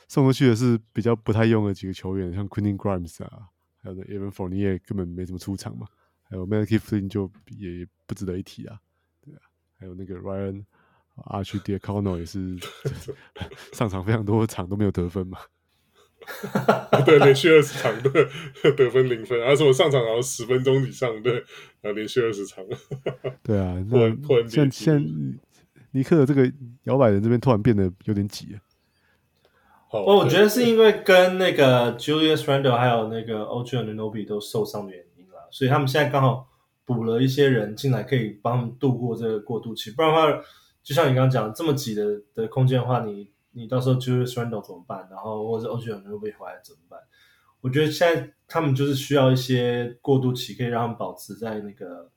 送过去的是比较不太用的几个球员，像 Quentin Grimes 啊，还有那 Evan Fournier 根本没怎么出场嘛，还有 Malachi Flynn 就也不值得一提啊，对啊，还有那个 Ryan Arcidiacono 也是 上场非常多场都没有得分嘛。对，连续二十场的得分零分，而且我上场然后十分钟以上的，啊，连续二十场。对啊，那现现尼克的这个摇摆人这边突然变得有点挤啊。哦，我觉得是因为跟那个 Julius Randle 还有那个 OG Anunoby 都受伤的原因啦，所以他们现在刚好补了一些人进来，可以帮他们度过这个过渡期。不然的话，就像你刚刚讲这么挤的的空间的话，你。你到时候 Julius Randle 怎么办？然后或者 OG 可能会回来怎么办？我觉得现在他们就是需要一些过渡期，可以让他们保持在那个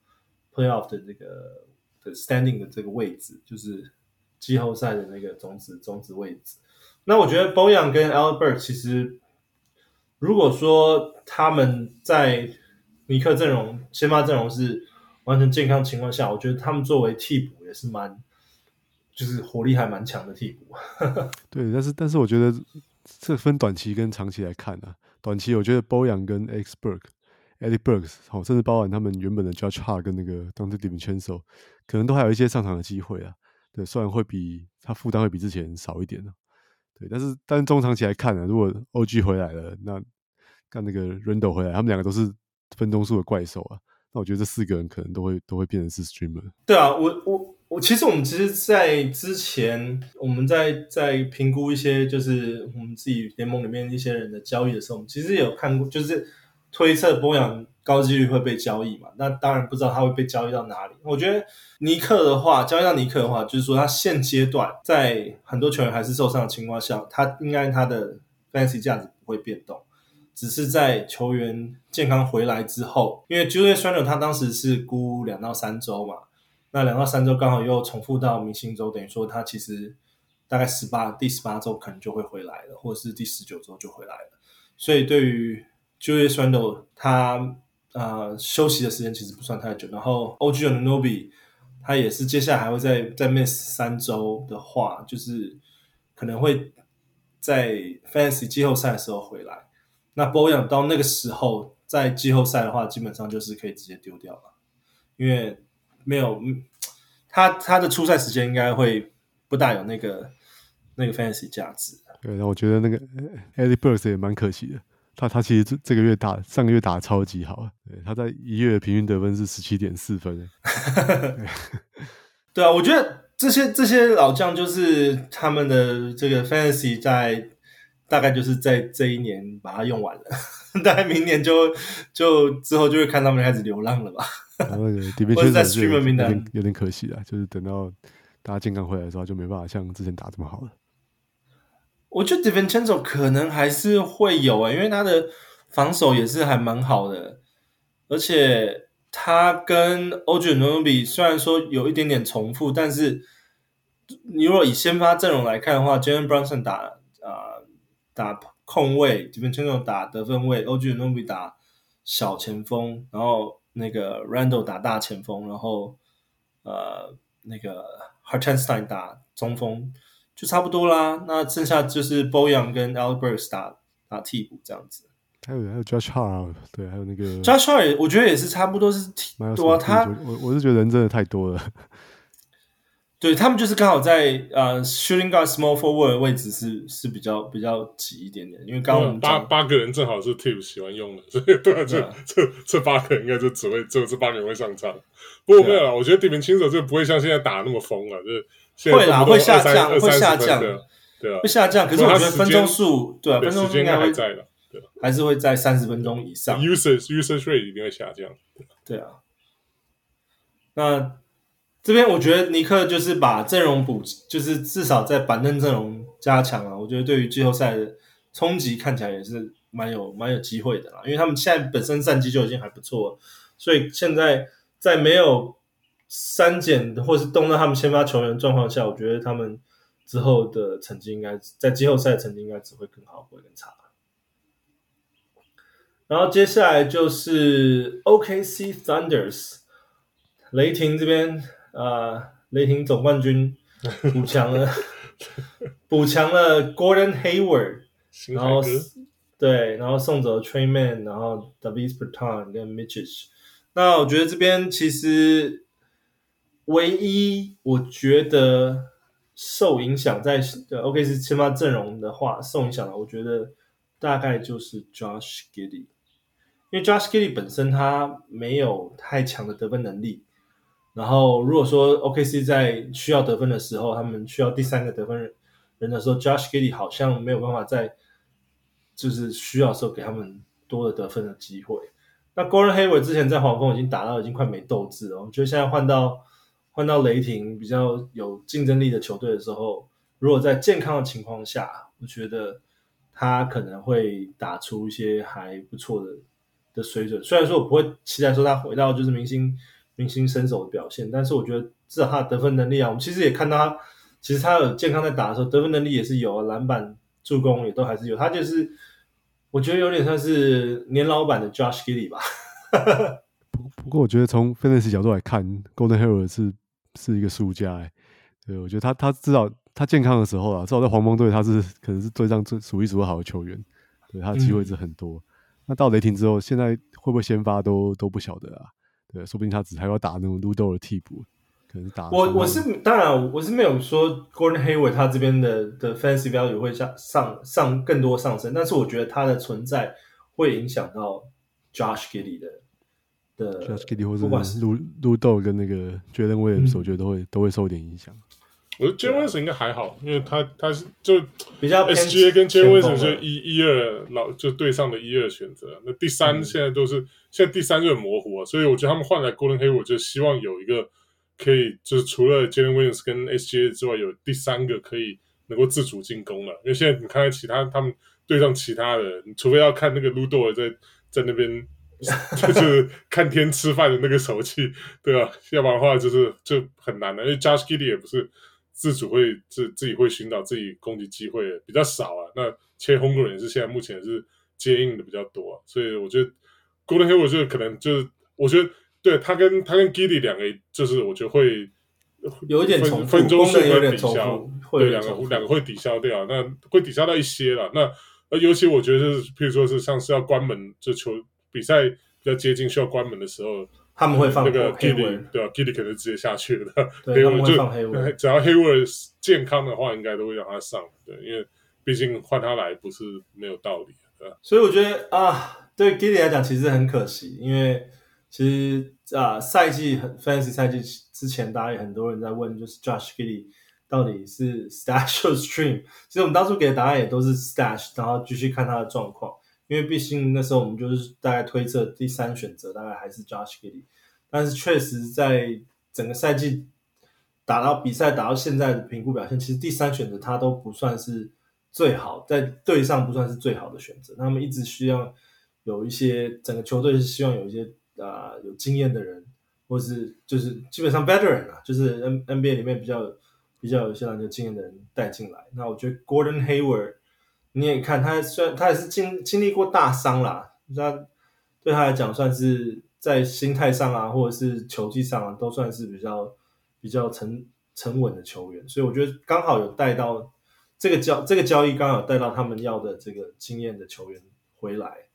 Playoff 的这个的 Standing 的这个位置，就是季后赛的那个种子种子位置。那我觉得 Boyan 跟 Albert 其实，如果说他们在尼克阵容先发阵容是完全健康情况下，我觉得他们作为替补也是蛮。就是火力还蛮强的替补，对，但是但是我觉得这分短期跟长期来看啊，短期我觉得 Boyan 跟 Alec Burks，Alec Burks 好，甚至包含他们原本的 Josh Hart 跟那个 Donte DiVincenzo，可能都还有一些上场的机会啊。对，虽然会比他负担会比之前少一点呢，对，但是但是中长期来看呢、啊，如果 OG 回来了，那看那个 Randle 回来，他们两个都是分钟数的怪兽啊，那我觉得这四个人可能都会都会变成是 Streamer。对啊，我我。我其实我们其实，在之前我们在在评估一些就是我们自己联盟里面一些人的交易的时候，我们其实有看过，就是推测波扬高几率会被交易嘛。那当然不知道他会被交易到哪里。我觉得尼克的话，交易到尼克的话，就是说他现阶段在很多球员还是受伤的情况下，他应该他的 fantasy 价值不会变动，只是在球员健康回来之后，因为 Julius r a n d l 他当时是估两到三周嘛。那两到三周刚好又重复到明星周，等于说他其实大概十八第十八周可能就会回来了，或者是第十九周就回来了。所以对于 Julius Randle 他呃休息的时间其实不算太久。然后 OG Anunoby 他也是接下来还会再再 miss 三周的话，就是可能会在 Fantasy 季后赛的时候回来。那 Bojan 到那个时候在季后赛的话，基本上就是可以直接丢掉了，因为。没有，他他的出赛时间应该会不大有那个那个 fantasy 价值。对，然后我觉得那个 Alec Burks 也蛮可惜的，他他其实这这个月打上个月打得超级好，对，他在一月的平均得分是十七点四分。对，对啊，我觉得这些这些老将就是他们的这个 fantasy 在大概就是在这一年把它用完了，大概明年就就之后就会看他们开始流浪了吧。然后那个 DiVincenzo 有点有点可惜了，就是等到大家健康回来的时候，就没办法像之前打这么好了。我觉得 DiVincenzo 可能还是会有诶，因为他的防守也是还蛮好的，而且他跟 OG Anunoby 虽然说有一点点重复，但是你如果以先发阵容来看的话，Jalen Brunson 打啊、呃、打控卫，DiVincenzo 打得分位，OG Anunoby 打小前锋，然后。那个 Randle 打大前锋，然后呃，那个 Hartenstein 打中锋，就差不多啦。那剩下就是 Bojan 跟 Alec Burks 打打替补这样子。还有还有 Josh Hart，对，还有那个 Josh Hart，我觉得也是差不多是挺多、啊。他我我是觉得人真的太多了。对他们就是刚好在呃 shooting guard small forward 的位置是是比较比较挤一点点，因为刚刚我们八八个人正好是 Thibs 喜欢用的，所以对啊，这这这八个人应该就只会只有这八个人会上场。不过没有了，我觉得地平亲手就不会像现在打那么疯了，就是会啦，会下降，会下降，对啊，会下降。可是我觉得分钟数对啊，分钟应该还在的，对，还是会在三十分钟以上，usage usage rate 一定会下降，对啊，那。这边我觉得尼克就是把阵容补，就是至少在板凳阵容加强啊。我觉得对于季后赛的冲击看起来也是蛮有蛮有机会的啦。因为他们现在本身战绩就已经还不错，所以现在在没有删减或是动到他们先发球员状况下，我觉得他们之后的成绩应该在季后赛成绩应该只会更好，不会更差。然后接下来就是 OKC Thunders 雷霆这边。啊，uh, 雷霆总冠军 补强了，补强了 Gordon Hayward，然后对，然后送走了 Tre Mann，然后 Davis Bertans 跟 Mitchell。那我觉得这边其实唯一我觉得受影响在 OK 是先发阵容的话，受影响的，我觉得大概就是 Josh Giddey，因为 Josh Giddey 本身他没有太强的得分能力。然后，如果说 OKC 在需要得分的时候，他们需要第三个得分人的时候，Josh Giddy 好像没有办法在就是需要的时候给他们多的得分的机会。那 Gordon Hayward 之前在黄蜂已经打到已经快没斗志了，我觉得现在换到换到雷霆比较有竞争力的球队的时候，如果在健康的情况下，我觉得他可能会打出一些还不错的的水准。虽然说我不会期待说他回到就是明星。明星身手的表现，但是我觉得至少他的得分能力啊，我们其实也看到他，其实他有健康在打的时候，得分能力也是有，篮板、助攻也都还是有。他就是我觉得有点像是年老版的 Josh Giddey 吧。不不过我觉得从 Fantasy 角度来看，Golden Hayward 是是一个输家哎。对，我觉得他他至少他健康的时候啊，至少在黄蜂队他是可能是队上最数一数二好的球员，对他的机会是很多。嗯、那到雷霆之后，现在会不会先发都都不晓得啊。对，说不定他只还要打那种 Ludo 的替补，可能打。我我是当然，我是没有说 Gordon Hayward 他这边的的 Fantasy value 会上上上更多上升，但是我觉得他的存在会影响到 Josh Giddey 的的 Josh Giddey 或者不是 Ludo 跟那个 Jalen Williams，我觉得都会、嗯、都会受点影响。我觉得 Jalen 应该还好，因为他他是就比较 SGA 跟 Jalen 就一一二老就对上的一二选择，那第三现在都是、嗯、现在第三就很模糊啊，所以我觉得他们换来 Golden Hayward，我就希望有一个可以就是除了 Jalen Williams 跟 SGA 之外，有第三个可以能够自主进攻了。因为现在你看看其他他们对上其他的，除非要看那个 Ludo 在在那边 就是看天吃饭的那个手气，对吧？要不然的话就是就很难了，因为 Josh Giddey 也不是。自主会自自己会寻找自己攻击机会比较少啊，那切轰人也是现在目前是接应的比较多，啊，所以我觉得 Golden Hayward 就可能就是我觉得对他跟他跟 Giddey 两个就是我觉得会有一点重分钟数会抵消，对两个两个会抵消掉，那会抵消到一些了。那呃尤其我觉得就是譬如说是像是要关门就球比赛比较接近需要关门的时候。他们会放那个 Giddey 对吧？Giddey 可能直接下去了。对，他们会放 Hayward，只要 Hayward 健康的话，应该都会让他上。对，因为毕竟换他来不是没有道理，对吧？所以我觉得啊，对 Giddey 来讲其实很可惜，因为其实啊，赛季很 Fantasy 赛季之前，大家也很多人在问，就是 Josh Giddey 到底是 Stash 或 Stream？其实我们当初给的答案也都是 Stash，然后继续看他的状况。因为毕竟那时候我们就是大概推测第三选择大概还是 Josh g i d d y 但是确实在整个赛季打到比赛打到现在的评估表现，其实第三选择他都不算是最好，在队上不算是最好的选择。他们一直需要有一些整个球队是希望有一些啊、有经验的人，或是就是基本上 veteran 啊，就是 N NBA 里面比较比较有些篮球经验的人带进来。那我觉得 Gordon Hayward。你也看他，虽然他也是经经历过大伤啦，那对他来讲算是在心态上啊，或者是球技上啊，都算是比较比较沉沉稳的球员。所以我觉得刚好有带到这个交这个交易，刚好带到他们要的这个经验的球员回来。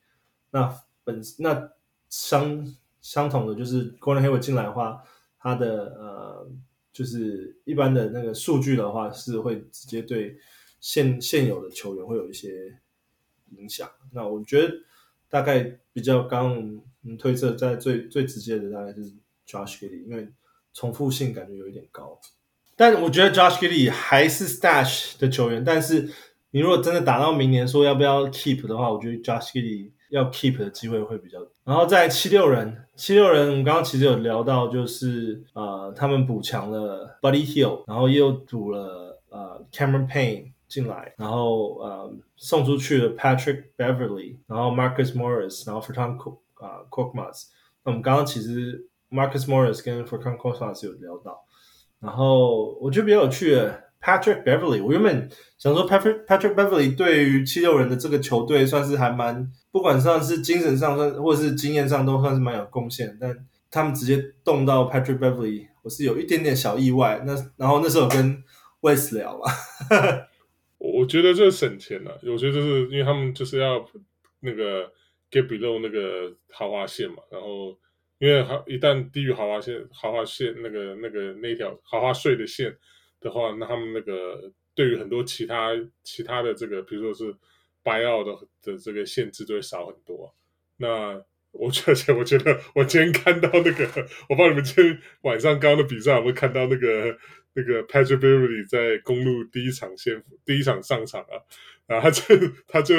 那本那相相同的就是 g o r d n Hayward 进来的话，他的呃就是一般的那个数据的话是会直接对现现有的球员会有一些影响。那我觉得大概比较刚嗯推测在最最直接的大概是 Josh g i d d y 因为重复性感觉有一点高。但我觉得 Josh g i d d y 还是 Stash 的球员，但是你如果真的打到明年说要不要 Keep 的话，我觉得 Josh g i d d y 要 Keep 的机会会比较。然后在七六人，七六人我们刚刚其实有聊到，就是呃他们补强了 Buddy Hill，然后又补了呃 Cameron Payne 进来，然后呃送出去了 Patrick Beverly，然后 Marcus Morris，然后 Furkan 啊 Korkmaz。那我们刚刚其实 Marcus Morris 跟 Furkan Korkmaz 有聊到。然后我觉得比较有趣的 Patrick Beverly，我原本想说 Patrick Patrick Beverly 对于七六人的这个球队算是还蛮，不管上是精神上算或者是经验上都算是蛮有贡献，但他们直接动到 Patrick Beverly，我是有一点点小意外。那然后那时候跟 Wes 聊嘛，我觉得这是省钱了，我觉得就是因为他们就是要那个 get below 那个豪华线嘛，然后。因为豪一旦低于豪华线、豪华线那个、那个那条豪华税的线的话，那他们那个对于很多其他其他的这个，比如说是 buyout 的的这个限制就会少很多。那我觉得，我觉得我今天看到那个，我帮你们今天晚上刚刚的比赛我看到那个那个 Patrick Beverley 在公路第一场先第一场上场啊，然后他就 他就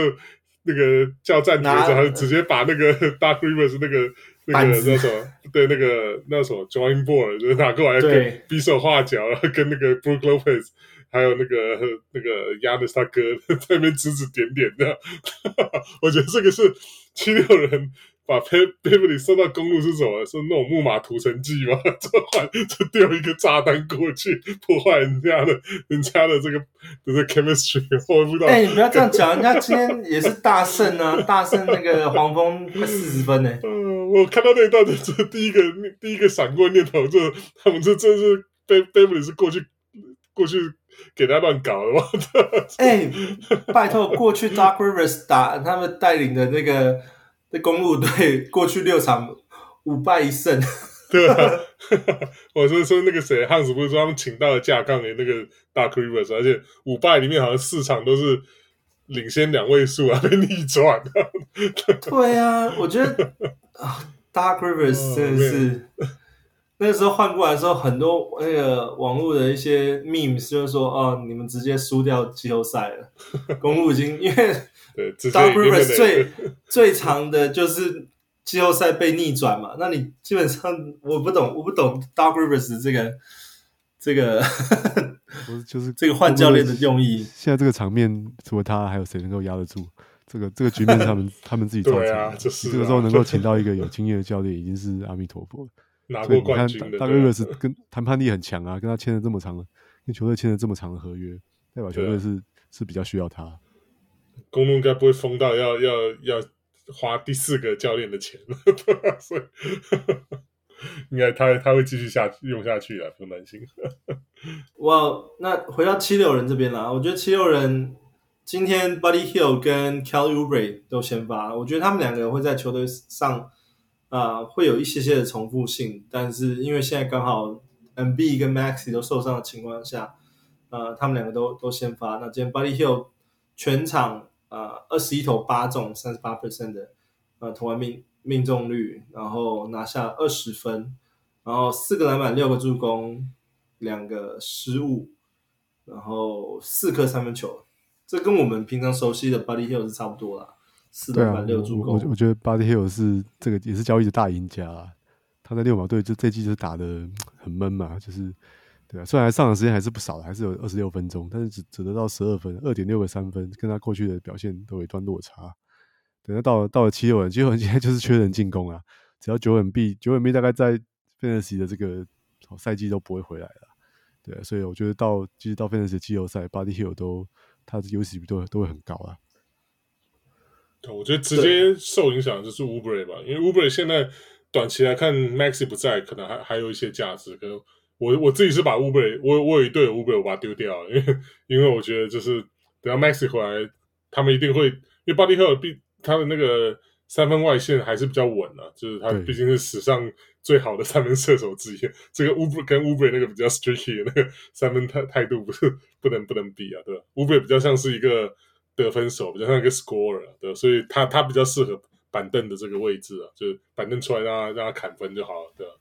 那个叫暂停的他就直接把那个 Dark Rivers 那个。那个那什么，对那个那什么，Drawing Board 就拿过来跟比手画脚，然后跟那个 Brook Lopez，还有那个那个 Giannis 他哥 在那边指指点点的。我觉得这个是七六人把 Beverley 送到公路是什么？是那种木马屠城记吗？这换就丢一个炸弹过去破坏人家的人家的这个这个 chemistry。我不知道。哎、欸，你不要这样讲，人家今天也是大胜啊，大胜那个黄蜂快四十分呢。我看到那一段的时候，第一个第一个闪过念头，就是他们这真是 Beverly 是过去过去给他乱搞的吗？哎、欸，拜托，过去 Dark Rivers 打他们带领的那个那公路队，过去六场五败一胜，对、啊？我是说那个谁，汉斯不是说他们请到了架杠的那个 Doc Rivers，而且五败里面好像四场都是领先两位数啊，被逆转。对啊，我觉得。啊、oh，Doc Rivers 真的是、oh, 那个时候换过来的时候，很多那个网络的一些 memes 就是说，哦，你们直接输掉季后赛了。公路已经因为 Doc Rivers 最 最长的就是季后赛被逆转嘛，那你基本上我不懂，我不懂 Doc Rivers 这个这个不是就是 这个换教练的用意。现在这个场面，除了他，还有谁能够压得住？这个这个局面是他们 他们自己造成的。啊就是啊、这个时候能够请到一个有经验的教练，已经是阿弥陀佛了。拿过冠军的，大卫瑞斯跟谈判力很强啊，跟他签了这么长的，跟球队签了这么长的合约，代表球队是、啊、是比较需要他。公路应该不会封到要要要花第四个教练的钱，所以应该他他会继续下去用下去啊，不用担心。哇、wow，那回到七六人这边啦，我觉得七六人。今天 Buddy Hill 跟 Kelly Ubre 都先发，我觉得他们两个人会在球队上啊、呃、会有一些些的重复性，但是因为现在刚好 M B 跟 Maxey 都受伤的情况下，呃，他们两个都都先发。那今天 Buddy Hill 全场啊二十一投八中，三十八 percent 的呃投篮命命中率，然后拿下二十分，然后四个篮板，六个助攻，两个失误，然后四颗三分球。这跟我们平常熟悉的 Buddy Hield 是差不多啦，四篮板六助攻。我我觉得 Buddy Hield 是这个也是交易的大赢家啊。他在溜马队就这季就是打的很闷嘛，就是对啊，虽然上场时间还是不少的，还是有二十六分钟，但是只只得到十二分，二点六个三分，跟他过去的表现都有一段落差。等到到了到了七六人，七六人 现在就是缺人进攻啊，只要九稳 B 九稳 B 大概在 Fantasy 的这个赛季都不会回来了。对啊，所以我觉得到其实到 Fantasy 的季后赛，Buddy Hield 都。他的优势比都都会很高啊！我觉得直接受影响的就是 Oubre 吧，因为 Oubre 现在短期来看，Maxey 不在，可能还还有一些价值。可能我我自己是把 Oubre，我我有一队 Oubre，我把它丢掉了，因为因为我觉得就是等到 Maxey 回来，他们一定会，因为 Buddy Hield 他的那个三分外线还是比较稳啊，就是他毕竟是史上最好的三分射手之一。这个乌布跟乌布瑞那个比较 streaky 的那个三分态态度不是不能不能比啊，对吧？乌布瑞比较像是一个得分手，比较像一个 scorer，对，所以他他比较适合板凳的这个位置啊，就是板凳出来让他让他砍分就好了，对吧？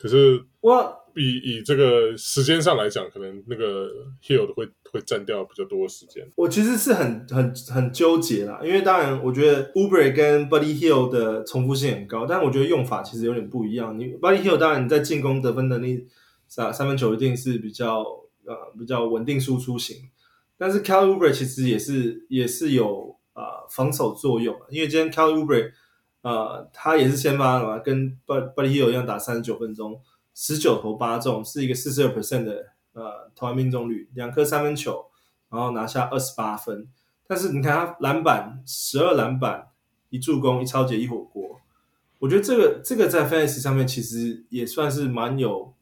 可是我以以这个时间上来讲，可能那个 Hield 会会占掉比较多的时间。我其实是很很很纠结啦，因为当然我觉得 Oubre 跟 Buddy Hield 的重复性很高，但我觉得用法其实有点不一样。你 Buddy Hield 当然你在进攻得分能力三三分球一定是比较呃比较稳定输出型，但是 Kelly Oubre 其实也是也是有呃防守作用，因为今天 Kelly Oubre 呃，他也是先发的嘛，跟 Buddy Hill 一样打三十九分钟，十九投八中，是一个四十二 percent 的呃投篮命中率，两颗三分球，然后拿下二十八分。但是你看他篮板十二篮板，一助攻，一抄截，一火锅。我觉得这个这个在 fans 上面其实也算是蛮有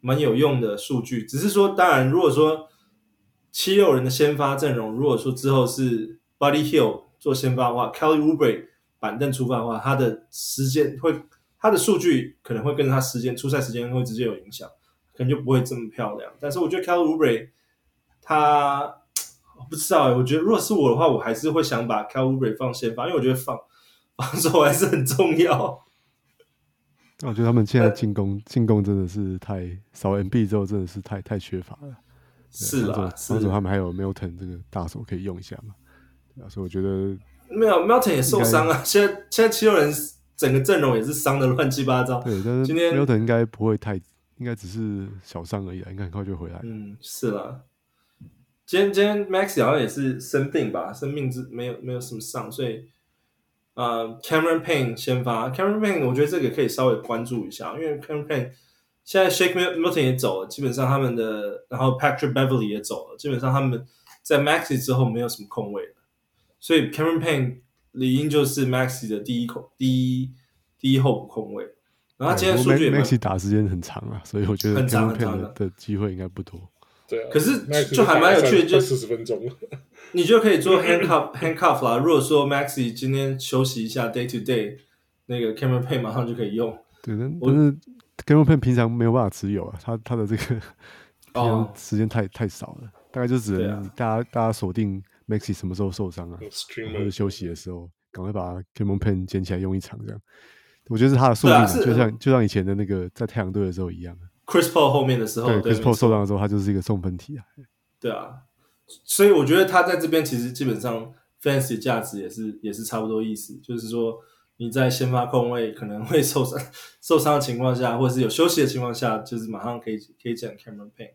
蛮有用的数据。只是说，当然如果说七六人的先发阵容，如果说之后是 Buddy Hill 做先发的话，Kelly Oubre 板凳出发的话，他的时间会，他的数据可能会跟着他时间出赛时间会直接有影响，可能就不会这么漂亮。但是我觉得 Kelly Oubre 他我不知道，我觉得如果是我的话，我还是会想把 Kelly Oubre 放先发，因为我觉得放防守还是很重要。我觉得他们现在进攻进攻真的是太少 MB 之后真的是太太缺乏了。是啊，防守他们还有 Milton 这个大手可以用一下嘛？对啊，所以我觉得。没有，Melton 也受伤啊。现在现在七六人整个阵容也是伤的乱七八糟。对，但是今天 Melton 应该不会太，应该只是小伤而已啊，应该很快就回来。嗯，是啦。今天今天 Max 好像也是生病吧，生病之没有没有什么上，所以呃，Cameron Payne 先发。Cameron Payne 我觉得这个可以稍微关注一下，因为 Cameron Payne 现在 Shake Milton 也走了，基本上他们的，然后 Patrick Beverly 也走了，基本上他们在 Maxey 之后没有什么空位。所以 Cameron Payne 理应就是 Maxey 的第一口第一第一候补空位，然后他今天数据 Maxey 打时间很长啊，所以我觉得 Cameron Payne 的机会应该不多。对啊，可是就还蛮有趣的，就四十分钟，你就可以做 handcuff handcuff 啦。如果说 Maxey 今天休息一下 day to day，那个 Cameron Payne 马上就可以用。对，但是 Cameron Payne 平常没有办法持有啊，他他的这个平常 时间太太少了，大概就只能大家大家锁定。Maxey 什么时候受伤啊？或者休息的时候，赶快把 Cameron Payne 捡起来用一场，这样。我觉得是他的宿命，就像就像以前的那个在太阳队的时候一样。Chris Paul 后面的时候，对，Chris Paul 受伤的时候，他就是一个送分题啊。对啊，所以我觉得他在这边其实基本上 Fantasy 价值也是也是差不多意思，就是说你在先发控位可能会受伤受伤的情况下，或者是有休息的情况下，就是马上可以可以捡 Cameron Payne。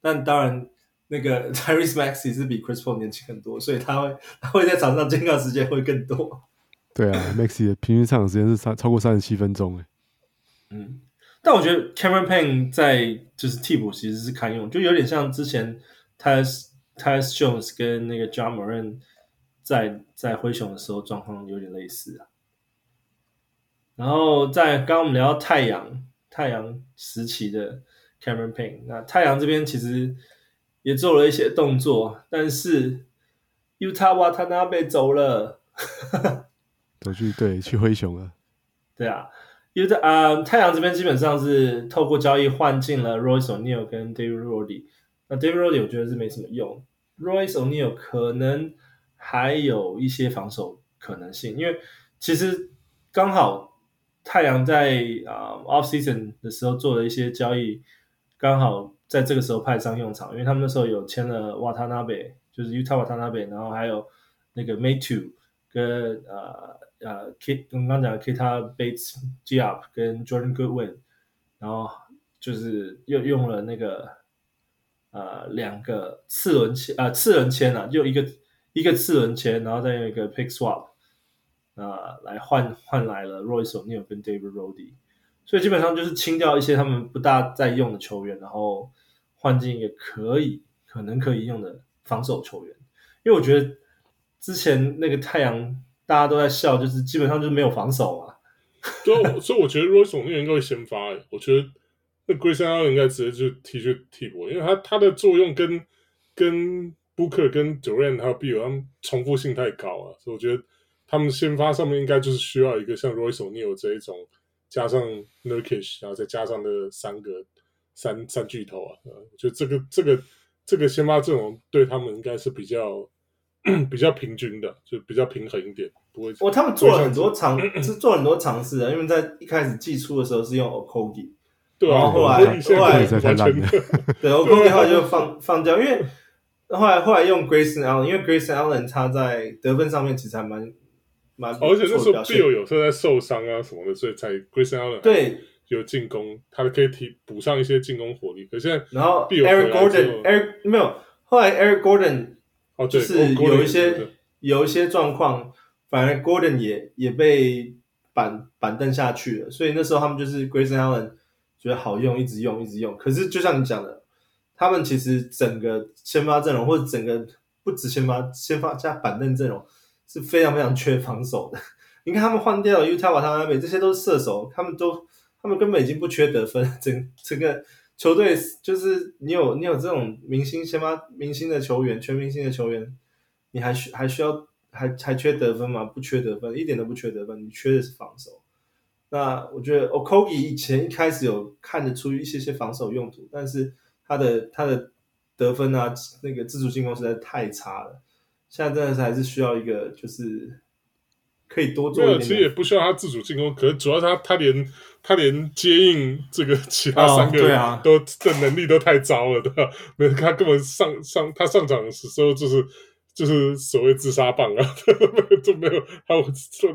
但当然。那个 Tyrese Maxey 是比 Chris Paul 年轻很多，所以他会他会在场上进场时间会更多。对啊，Maxey 的平均上场时间是三超过三十七分钟诶。嗯，但我觉得 Cameron Payne 在就是替补其实是堪用，就有点像之前 Tyus Tyus Jones 跟那个 Ja Morant 在在灰熊的时候状况有点类似啊。然后在刚刚我们聊到太阳太阳时期的 Cameron Payne，那太阳这边其实。也做了一些动作，但是 Yuta Watanabe 走了，走去对去灰熊了。对啊，Utah 啊，太阳这边基本上是透过交易换进了 Royce O'Neal 跟 David Roddy。那 David Roddy 我觉得是没什么用，Royce O'Neal 可能还有一些防守可能性，因为其实刚好太阳在啊 Off Season 的时候做了一些交易，刚好。在这个时候派上用场，因为他们那时候有签了瓦塔纳贝，就是 U T A、瓦塔纳贝，然后还有那个 Metu 跟呃呃 K 刚刚讲的 Keita Bates Diop 跟 Jordan Goodwin，然后就是又用了那个呃两个次轮签啊次轮签啊，就一个一个次轮签，然后再用一个 Pick Swap 啊、呃、来换换来了 Royce O'Neal 跟 David Roddy。所以基本上就是清掉一些他们不大在用的球员，然后换进一个可以可能可以用的防守球员。因为我觉得之前那个太阳大家都在笑，就是基本上就是没有防守啊。对，所以我觉得 Royce O'Neal 应该会先发。我觉得那 Grayson 应该直接就踢去替补，因为他他的作用跟跟 Booker 跟 Durant 还有 Beal 他们重复性太高了，所以我觉得他们先发上面应该就是需要一个像 Royce O'Neal 这一种，加上 Nurkic，然后再加上那三个三三巨头啊，就这个这个这个先发阵容对他们应该是比较比较平均的，就比较平衡一点，不会。哦，他们做了很多尝，是做了很多尝试啊，因为在一开始季初的时候是用 Okogie，对啊，后来后来完全 对 Okogie 后来就放放掉，因为。后来后来用 Grayson Allen，因为 Grayson Allen 他在得分上面其实还蛮蛮，而且那时候 Bill 有时候在受伤啊什么的，所以才 Grayson Allen 对有进攻，他可以提补上一些进攻火力。可是然后 Eric Gordon，Eric 没有，后来 Eric Gordon 哦，就是有一些有一些状况，反而 Gordon 也也被板板凳下去了，所以那时候他们就是 Grayson Allen 觉得好用，一直用一直用。可是就像你讲的。他们其实整个先发阵容，或者整个不止先发，先发加板凳阵容是非常非常缺防守的。你看他们换掉了 Yuta Watanabe，这些都是射手，他们都他们根本已经不缺得分。整整个球队就是你有你有这种明星先发明星的球员，全明星的球员，你还需还需要还还缺得分吗？不缺得分，一点都不缺得分，你缺的是防守。那我觉得 O'Kogi 以前一开始有看得出一些些防守用途，但是。他的他的得分啊，那个自主进攻实在太差了。现在真的是还是需要一个，就是可以多做一点点。其实也不需要他自主进攻，可是主要他他连他连接应这个其他三个人都的能力都太糟了，对吧？没他根本上上他上场的时候就是就是所谓自杀棒啊，就没有他除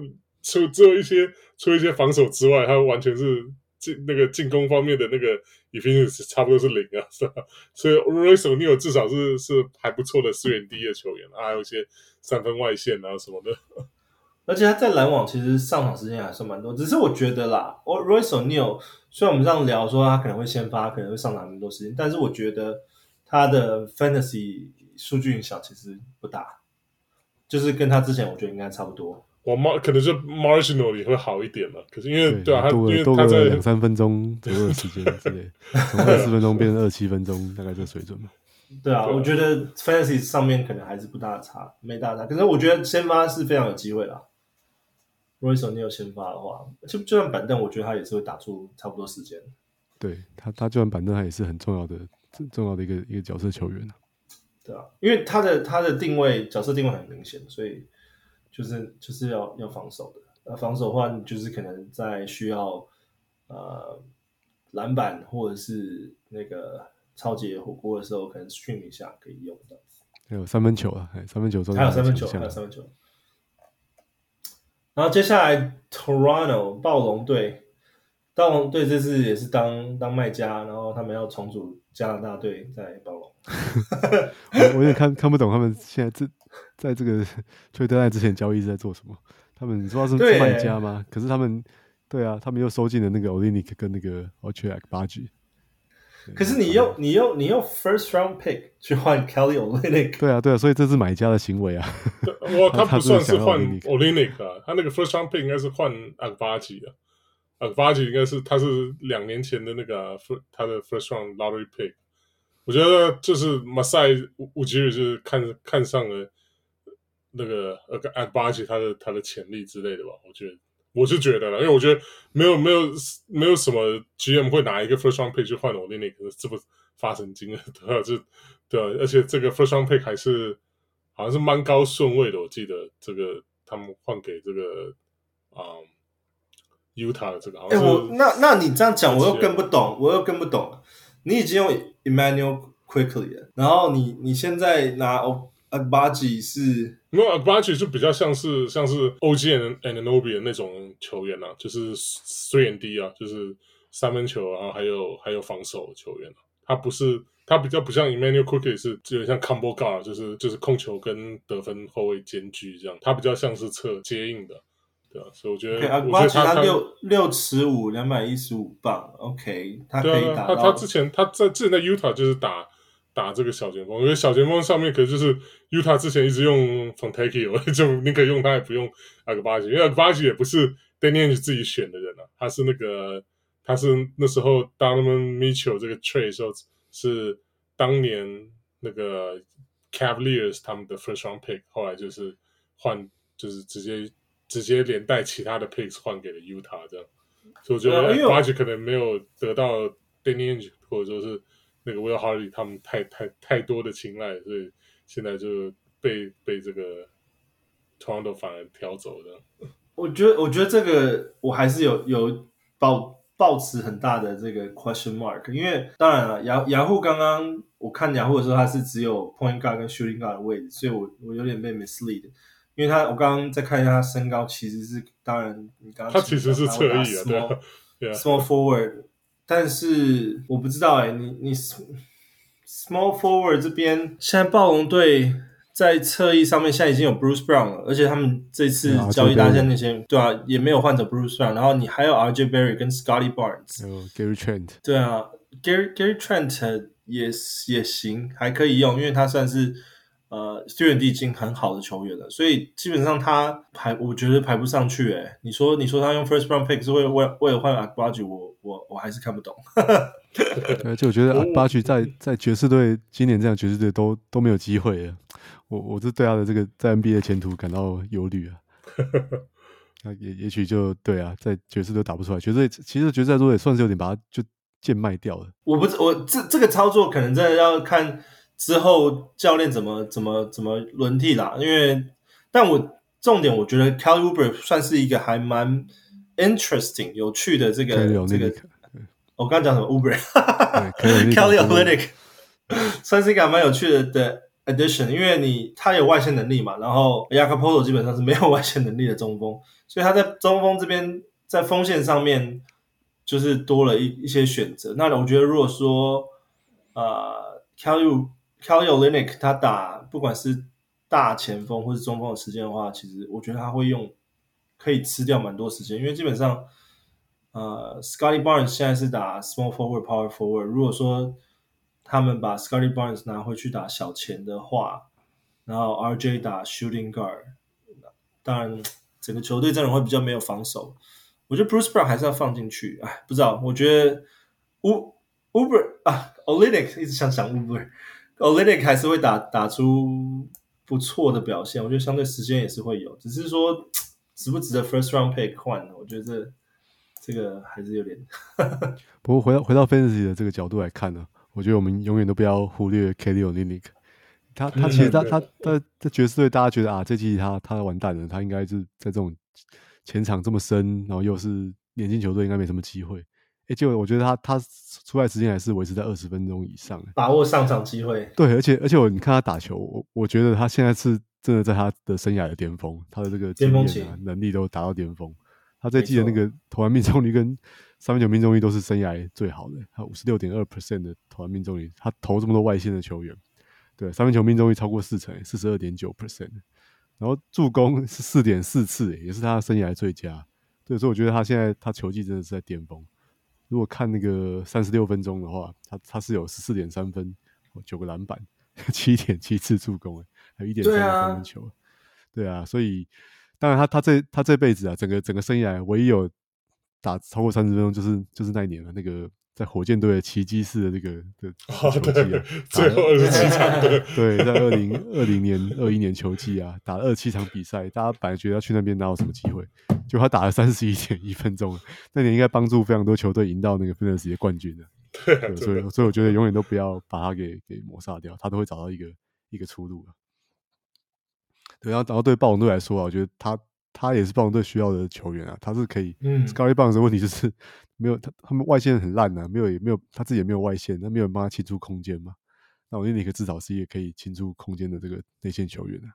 除只有一些除一些防守之外，他完全是。进那个进攻方面的那个 efficiency 差不多是零啊，是吧？所以 Royce O'Neal 至少是是还不错的资源低的球员，还有一些三分外线啊什么的。而且他在篮网其实上场时间还算蛮多，只是我觉得啦，Royce O'Neal 虽然我们这样聊说他可能会先发，可能会上场很多时间，但是我觉得他的 fantasy 数据影响其实不大，就是跟他之前我觉得应该差不多。我 mar 可能就 marginal 也会好一点了，可是因为对，对啊，多因为他在两三分钟左右的时间之内，从二十分钟变成二七分钟，大概这水准嘛。对啊，我觉得 fantasy 上面可能还是不大差，没大差。可是我觉得先发是非常有机会啦。Royce O'Neal 先发的话，就就算板凳，我觉得他也是会打出差不多时间。对他，他就算板凳，他也是很重要的、重要的一个一个角色球员。对啊，因为他的他的定位角色定位很明显，所以。就是就是要要防守的，那防守的话，你就是可能在需要呃篮板或者是那个超级火锅的时候，可能 stream 一下可以用到。还有三分球啊，三分球中还有三分球，还有三分球。然后接下来 Toronto 暴龙队，暴龙队这次也是当当卖家，然后他们要重组加拿大队在暴龙。我我也看看不懂他们现在这。在这个崔德爱之前交易是在做什么？他们你知道是卖家吗？可是他们对啊，他们又收进了那个 Olynyk 跟那个 Ochai Agbaji。可是你用你用你用 first round pick 去换 Kelly Olynyk？对啊对啊，所以这是买家的行为啊。我 他不算是换 Olynyk 啊，他那个 first round pick 应该是换 Agbaji 啊。Agbaji 应该是他是两年前的那个他的 first round lottery pick。我觉得就是马赛乌吉尔就是看看上了。那个呃，阿巴吉他的他的潜力之类的吧，我觉得我是觉得了，因为我觉得没有没有没有什么 GM 会拿一个 first round pick 去换我那那个这么发神经了，对吧？就对，而且这个 first round pick 还是好像是蛮高顺位的，我记得这个他们换给这个啊、嗯、Utah 的这个。哎、欸，我那那你这样讲，我又更不懂，我又更不懂。你已经用 Emmanuel Quickley 了，然后你你现在拿阿巴吉是。没有，Agbaji 就比较像是像是 OG Anunoby 的那种球员啊，就是 three and D 啊，就是三分球啊，还有还有防守球员啊。他不是他比较不像 Immanuel Quickley 是有点像 combo guard，就是就是控球跟得分后卫兼具这样。他比较像是侧接应的，对啊，所以我觉得 Agbaji 他六六尺五，两百一十五磅，OK，他可以打到。他他之前他在之前在 Utah 就是打。打这个小前锋，因为小前锋上面可就是 Yuta 之前一直用 Fon Taki，我就，你可以用他也不用 Agbas，因为 Agbas 也不是 Danny Angel 自己选的人啊，他是那个，他是那时候当他们 Mitchell 这个 trade 时候，是当年那个 Cavaliers 他们的 first round pick 后来就是换，就是直接直接连带其他的 picks 换给了 Yuta 这样。所以我觉得 Agbas 可能没有得到 Danny Angel，或者说是。那个 Will Hardy 他们太太太多的青睐，所以现在就被被这个 Toronto 反而挑走的。我觉得，我觉得这个我还是有有抱抱持很大的这个 question mark，因为当然了，雅雅虎刚刚我看雅虎的时候，它是只有 point guard 跟 shooting guard 的位置，所以我我有点被 mislead，因为他我刚刚再看一下他身高，其实是当然你刚刚他其实是侧翼啊对啊，small forward，但是我不知道哎、欸，你你 small forward 这边现在暴龙队。在侧翼上面，现在已经有 Bruce Brown 了，而且他们这次交易大线那些，对啊，也没有换走 Bruce Brown，然后你还有 RJ Barrett 跟 Scotty Barnes，有 Gary Trent，对啊，Gary Gary Trent 也也行，还可以用，因为他算是呃 3&D 已经很好的球员了，所以基本上他排，我觉得排不上去。诶，你说你说他用 First Round Pick 是为为为了换 Agbaji，我我我还是看不懂。而且我觉得 Agbaji 在在爵士队今年这样爵士队都都没有机会了。我我是对他的这个在 NBA 前途感到忧虑啊。那也也许就对啊，在爵士都打不出来，爵士其实爵士来说也算是有点把他就贱卖掉了。我不我这这个操作可能真的要看之后教练怎么怎么怎么轮替啦。因为但我重点我觉得 Oubre 算是一个还蛮 interesting 有趣的这个这个。我刚刚讲什么 Oubre？Kelly Olynyk 算是一个蛮有趣的的。Addition，因为你他有外线能力嘛，然后 Jakob Poeltl 基本上是没有外线能力的中锋，所以他在中锋这边在锋线上面就是多了一一些选择。那我觉得如果说呃 Kelly Kelly Olynyk 他打不管是大前锋或是中锋的时间的话，其实我觉得他会用可以吃掉蛮多时间，因为基本上呃 Scotty Barnes 现在是打 Small Forward Power Forward，如果说他们把 Scotty Barnes 拿回去打小前的话，然后 RJ 打 Shooting Guard，当然整个球队阵容会比较没有防守。我觉得 Bruce Brown 还是要放进去。哎，不知道，我觉得 U Oubre 啊 Olynyk 一直想想 Oubre，Olynyk 还是会打打出不错的表现。我觉得相对时间也是会有，只是说值不值得 First Round Pick 换呢？我觉得这这个还是有点。不过回到回到 Fantasy 的这个角度来看呢。我觉得我们永远都不要忽略 Kelly Olynyk，他他其实他他他在爵士队，大家觉得啊，这季他他完蛋了，他应该是在这种前场这么深，然后又是年轻球队，应该没什么机会。哎，结果我觉得他他出来时间还是维持在二十分钟以上，把握上场机会。对，而且而且我你看他打球，我我觉得他现在是真的在他的生涯的巅峰，他的这个巅峰期能力都达到巅峰。他这季的那个投篮命中率跟三分球命中率都是生涯最好的，他五十六点二 percent 的投篮命中率，他投这么多外线的球员，对，三分球命中率超过四成，四十二点九 percent，然后助攻是四点四次，也是他的生涯最佳。对，所以我觉得他现在他球技真的是在巅峰。如果看那个三十六分钟的话，他他是有十四点三分，九个篮板，七点七次助攻，还有一点三个三分球。对啊，对啊，所以当然他他这他这辈子啊，整个整个生涯唯一有。打超过三十分钟就是就是那一年了，那个在火箭队的奇迹式的这个的球季啊，最后二十七场对，对，在二零二零年二一年球季啊，打了二十七场比赛，大家本来觉得要去那边哪有什么机会，就他打了三十一点一分钟，那年应该帮助非常多球队赢到那个分 a 世界冠军的，对，对，所以所以我觉得永远都不要把他给给抹杀掉，他都会找到一个一个出路。对，然后然后对暴龙队来说啊，我觉得他。他也是暴龙队需要的球员啊，他是可以。嗯，Scotty Barnes 的问题就是 没有他，他们外线很烂呐、啊，没有也没有他自己也没有外线，那没有人帮他清出空间嘛。那我觉得你可至少是一个可以清出空间的这个内线球员啊。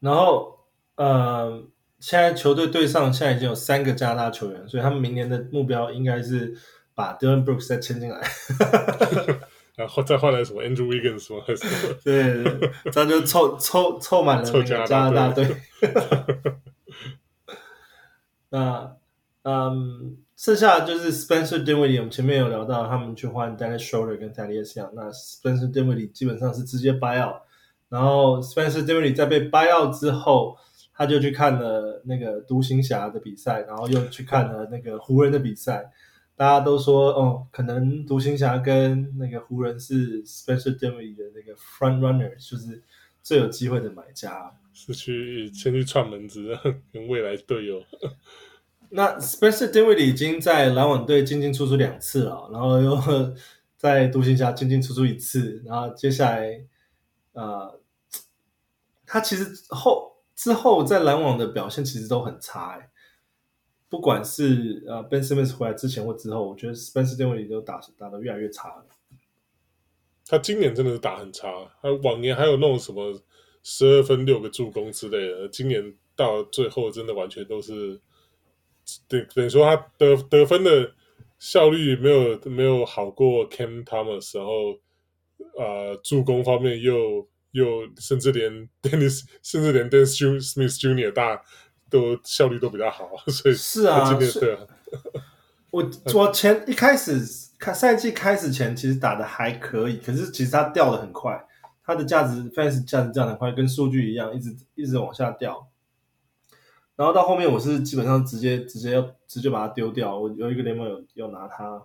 然后，呃，现在球队队上现在已经有三个加拿大球员，所以他们明年的目标应该是把 Dylan Brooks 再签进来。然后再换来什么 Andrew Wiggins 什么？对，对，对，这样就凑凑凑满了那个加拿大队。那嗯，剩下的就是 Spencer Dinwiddie，我们前面有聊到，他们去换 Dennis Schroeder 跟 Thaddeus Young。那 Spencer Dinwiddie 基本上是直接 buy out，然后 Spencer Dinwiddie 在被 buy out 之后，他就去看了那个独行侠的比赛，然后又去看了那个湖人的比赛。大家都说，哦，可能独行侠跟那个湖人是 Spencer Dinwiddie 的那个 front runner，就是最有机会的买家，是去先去串门子，跟未来队友。那 Spencer Dinwiddie 已经在篮网队进进出出两次了，然后又 在独行侠进进出出一次，然后接下来，呃，他其实后之后在篮网的表现其实都很差哎，不管是呃 Ben Simmons 回来之前或之后，我觉得 Spencer d i n w i d d 都打打得越来越差了。他今年真的是打很差，他往年还有那种什么十二分六个助攻之类的，今年到最后真的完全都是。对，等于说他得得分的效率没有没有好过 Cam Thomas，然后呃助攻方面又又甚至连 Dennis 甚至连 Dennis Smith Jr. 大都效率都比较好，所以是啊，今年对啊，我我前一开始看赛季开始前其实打的还可以，可是其实他掉的很快，他的价值 fans 价值掉得很快，跟数据一样，一直一直往下掉。然后到后面，我是基本上直接直接要直接把它丢掉。我有一个联盟有有拿它，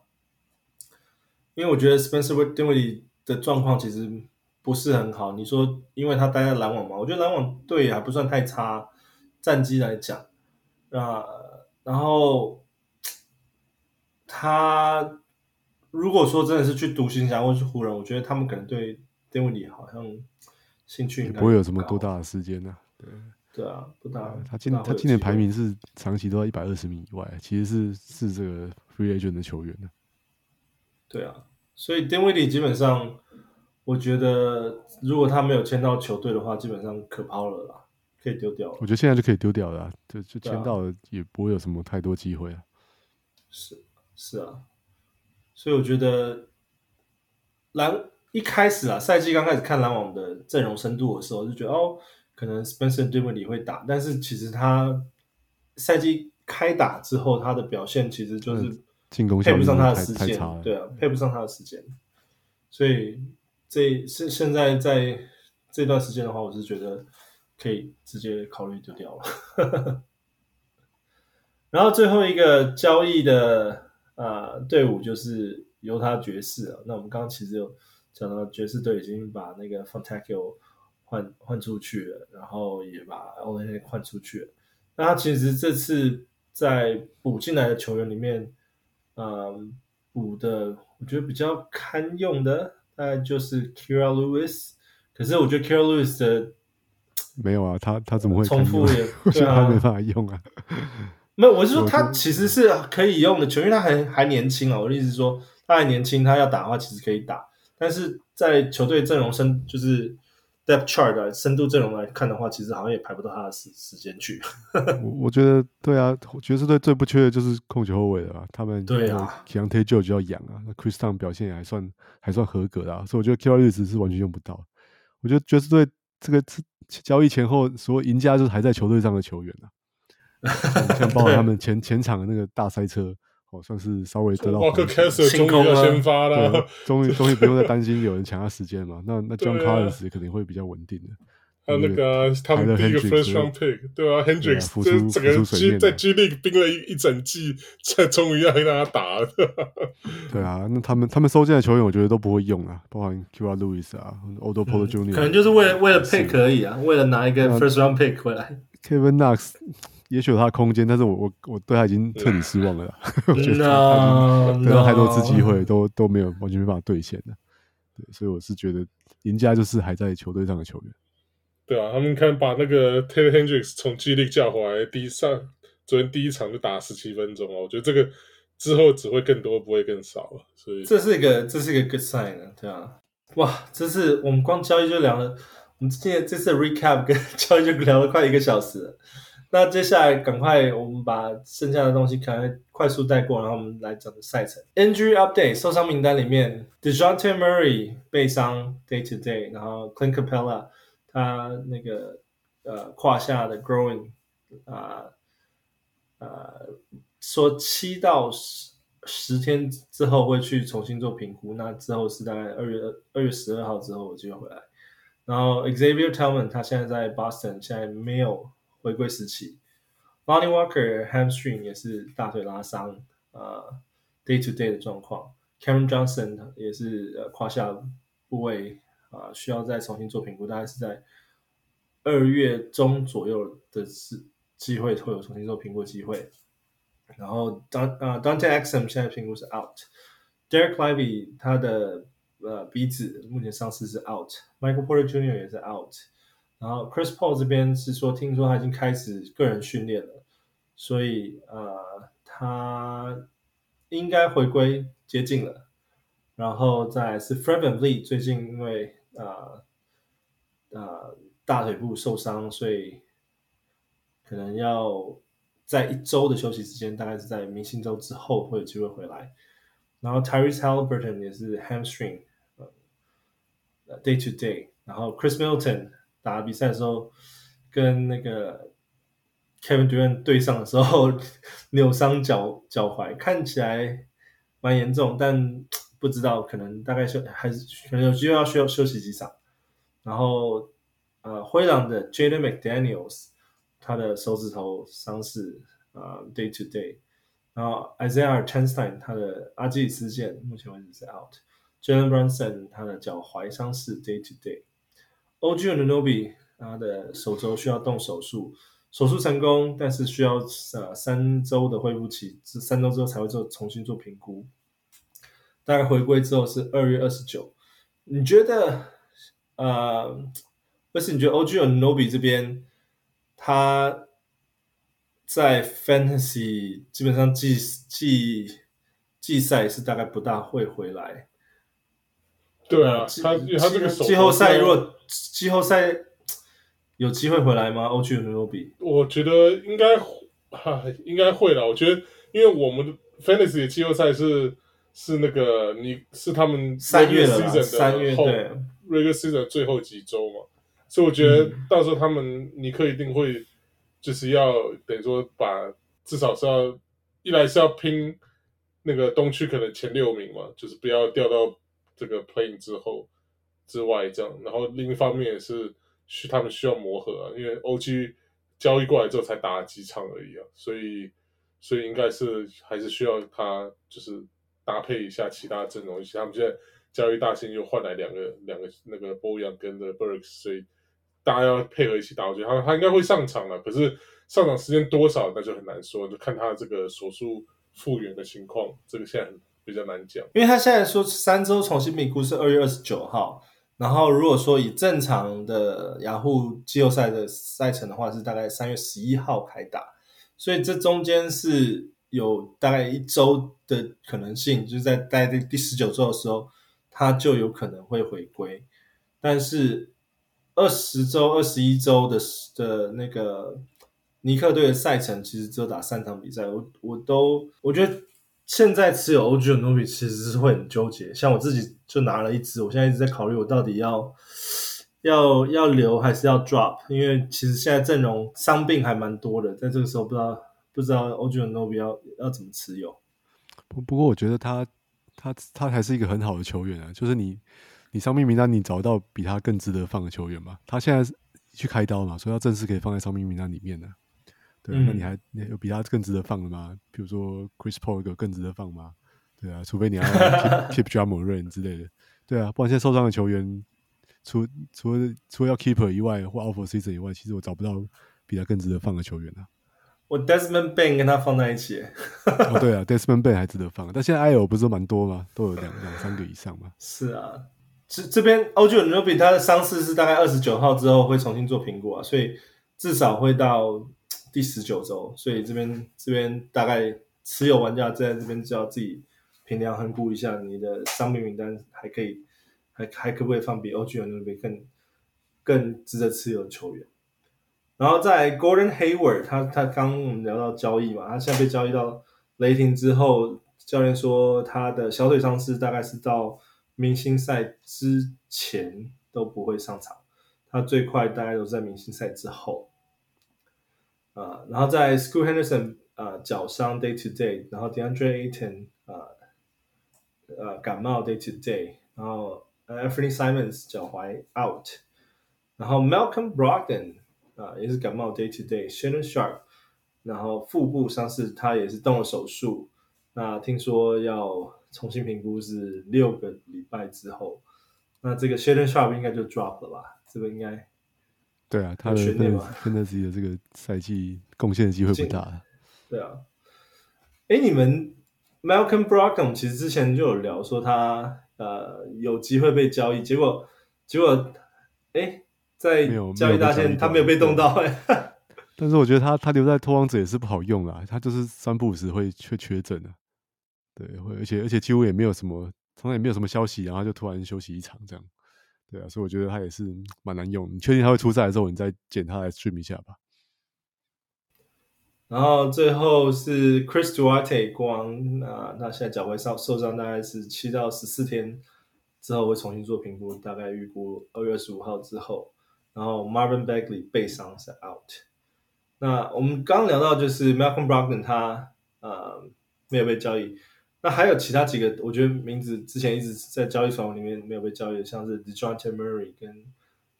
因为我觉得 Spencer Dinwiddie 的状况其实不是很好。你说，因为他待在篮网嘛，我觉得篮网队也还不算太差，战绩来讲。那，然后他如果说真的是去独行侠或是湖人，我觉得他们可能对 Dinwiddie 好像兴趣不会有什么多大的时间呢、啊？对。对啊，不大。他今他今年排名是长期都在一百二十名以外，其实是是这个 free agent 的球员呢。对啊，所以 Dinwiddie 基本上，我觉得如果他没有签到球队的话，基本上可抛了啦，可以丢掉了。我觉得现在就可以丢掉了，就就签到了也不会有什么太多机会啊。是是啊，所以我觉得篮一开始啊，赛季刚开始看篮网的阵容深度的时候，就觉得哦。可能 Spencer Dinwiddie 会打，但是其实他赛季开打之后，他的表现其实就是进攻配不上他的时间，对啊，配不上他的时间。所以这现现在在这段时间的话，我是觉得可以直接考虑丢掉了。然后最后一个交易的呃队伍就是犹他爵士啊。那我们刚刚其实有讲到爵士队已经把那个 Fontecchio 换换出去了，然后也把 Olinick 换出去了。那他其实这次在补进来的球员里面，嗯，补的我觉得比较堪用的，大概就是 Kira Lewis。可是我觉得 Kira Lewis 的没有啊，他他怎么会重复也 对啊，他没办法用啊。没有，我是说他其实是可以用的球为他还还年轻啊。我的意思是说，他还年轻，他要打的话其实可以打，但是在球队阵容深就是。Depth chart 的深度阵容来看的话，其实好像也排不到他的时时间去。我我觉得对啊，爵士队最不缺的就是控球后卫了。他们对啊，Keyonte George 就要养啊。那 Chris Town 表现也还算还算合格的啊，所以我觉得 Kira Lewis 是完全用不到。我觉得爵士队这个交易前后，所有赢家就是还在球队上的球员啊，像包括他们前前场的那个大塞车。哦，算是稍微得到。终于要先发了，终于终于不用再担心有人抢他时间嘛。那那 John Collins 肯定会比较稳定的。还有那个他们第一个 First Round Pick，对啊，Hendricks 这整个 G 在 G League 冰了一一整季，才终于要让他打了。对啊，那他们他们收进的球员，我觉得都不会用啊，包含 Kira Lewis 啊，Otto Porter Jr.，可能就是为了为了 Pick 而已啊，为了拿一个 First Round Pick 回来。Kevin Knox。也许有他的空间，但是我我我对他已经彻底失望了啦。我觉得得到太多次机会，都都没有完全没办法兑现的。对，所以我是觉得赢家就是还在球队上的球员。对啊，他们看把那个 Taylor Hendricks 从 G League 叫回来，第一上昨天第一场就打十七分钟啊，我觉得这个之后只会更多，不会更少了。所以这是一个这是一个 good sign 啊，对啊。哇，这是我们光交易就聊了，我们今天这次 recap 跟交易就聊了快一个小时了。那接下来赶快，我们把剩下的东西可能快速带过，然后我们来讲赛程。Injury update，受伤名单里面，Dejounte Murray 背伤，day to day，然后 Clint Capella 他那个呃胯下的 growing 啊、呃，呃说七到十十天之后会去重新做评估，那之后是大概二月二月十二号之后我就会回来。然后 Xavier Tillman 他现在在 Boston，现在没有。回归时期，Lonnie Walker hamstring 也是大腿拉伤，呃，day to day 的状况。Cameron Johnson 也是呃胯下部位啊、需要再重新做评估，大概是在二月中左右的是机会会有重新做评估机会。然后当啊 Dante Exum 现在评估是 out，Derek Lively 他的呃鼻子目前上市是 out，Michael Porter Jr. 也是 out，然后 Chris Paul 这边是说听说他已经开始个人训练了，所以呃他应该回归接近了，然后再是 f r e v e n l e e 最近因为啊呃，呃大腿部受伤，所以可能要。在一周的休息时间，大概是在明星周之后会有机会回来。然后 Tyrese Haliburton 也是 hamstring，呃，day to day。然后 Chris Milton 打比赛的时候，跟那个 Kevin Durant 对上的时候 扭伤脚脚踝，看起来蛮严重，但不知道可能大概休还是可能有机会要需要休息几场。然后呃，灰狼的 Jaden McDaniels。他的手指头伤势啊、uh,，day to day，然后 Isaiah c h a n s t e i n 他的阿基里斯腱目前为止是 out，Jalen Brunson 他的脚踝伤势 day to day，OG Anunoby 他的手肘需要动手术，手术成功，但是需要呃三周的恢复期，是三周之后才会做重新做评估，大概回归之后是二月二十九，你觉得呃，或是你觉得 OG Anunoby 这边？他在 Fantasy 基本上季季季赛是大概不大会回来。对啊，他他这个季后赛如果季后赛有机会回来吗？OG Anunoby 我觉得应该哈应该会了。我觉得，因为我们的 Fantasy 的季后赛是是那个你是他们三月的三月对 Regular Season 最后几周嘛。所以我觉得到时候他们尼克一定会就是要等于说把至少是要一来是要拼那个东区可能前六名嘛，就是不要掉到这个 play-in 之后之外这样。然后另一方面也是需他们需要磨合啊，因为 OG 交易过来之后才打了几场而已啊，所以所以应该是还是需要他就是搭配一下其他阵容，而且他们现在交易大限又换来两个两个那个 Bojan 跟的 Burks，所以。大家要配合一起打，我觉得他他应该会上场了。可是上场时间多少那就很难说，就看他这个手术复原的情况，这个现在比较难讲。因为他现在说三周重新评估是二月二十九号，然后如果说以正常的雅虎季后赛的赛程的话，是大概三月十一号开打，所以这中间是有大概一周的可能性，就是在待第第十九周的时候，他就有可能会回归，但是。二十周、二十一周的的那个尼克队的赛程，其实只有打三场比赛。我我都我觉得现在持有 OG 的努比其实是会很纠结。像我自己就拿了一支，我现在一直在考虑，我到底要要要留还是要 drop？因为其实现在阵容伤病还蛮多的，在这个时候不知道不知道 OG Anunoby 要要怎么持有。不不过我觉得他他他还是一个很好的球员啊，就是你。你伤病名单，你找到比他更值得放的球员吗？他现在去开刀嘛，所以他正式可以放在伤病名单里面的。对啊，嗯、那你还你有比他更值得放的吗？比如说 Chris Paul 有更值得放吗？对啊，除非你要 keep, keep Ja Morant 之类的。对啊，不然现在受伤的球员，除除了除了要 keeper 以外，或 out for season 以外，其实我找不到比他更值得放的球员啊。我 Desmond Bane 跟他放在一起。哦，对啊，Desmond Bane 还值得放，但现在 I O 不是蛮多吗？都有两两三个以上吗。是啊。这这边 OG Anunoby 他的伤势是大概二十九号之后会重新做评估啊，所以至少会到第十九周，所以这边这边大概持有玩家在这边就要自己评量衡估一下，你的伤病名单还可以还还可不可以放比 OG Anunoby 更更值得持有的球员？然后在 Gordon Hayward，他他刚我们聊到交易嘛，他现在被交易到雷霆之后，教练说他的小腿伤势大概是到。明星赛之前都不会上场，他最快大概都在明星赛之后。然后在 School Henderson 啊、脚伤 day to day，然后 DeAndre Ayton 啊呃，感冒 day to day，然后 Anthony Simons 脚踝 out，然后 Malcolm Brogdon 啊、呃、也是感冒 day to day，Shannon Sharpe 然后腹部伤势他也是动了手术，那听说要。重新评估是六个礼拜之后，那这个 Shaedon Sharpe 应该就 drop 了吧？这个应该对啊，他的对芬德斯的这个赛季贡献的机会不大。对啊，哎，你们 Malcolm Brogdon 其实之前就有聊说他呃有机会被交易，结果结果哎在交易大限他没有被动到哎。但是我觉得他他留在拓荒者也是不好用啊，他就是三不五时会缺缺阵的，对，会而且而且几乎也没有什么，从来也没有什么消息，然后就突然休息一场这样。对啊，所以我觉得他也是蛮难用。你确定他会出赛的时候，你再捡他来 stream 一下吧。然后最后是 Chris Duarte 光啊，那现在脚踝受受伤，大概是七到十四天之后会重新做评估，大概预估二月十五号之后。然后 Marvin Bagley 背伤是 out。那我们刚刚聊到就是 Malcolm Brogdon 他呃没有被交易。那还有其他几个，我觉得名字之前一直在交易传闻里面没有被交易，像是 Dejounte Murray 跟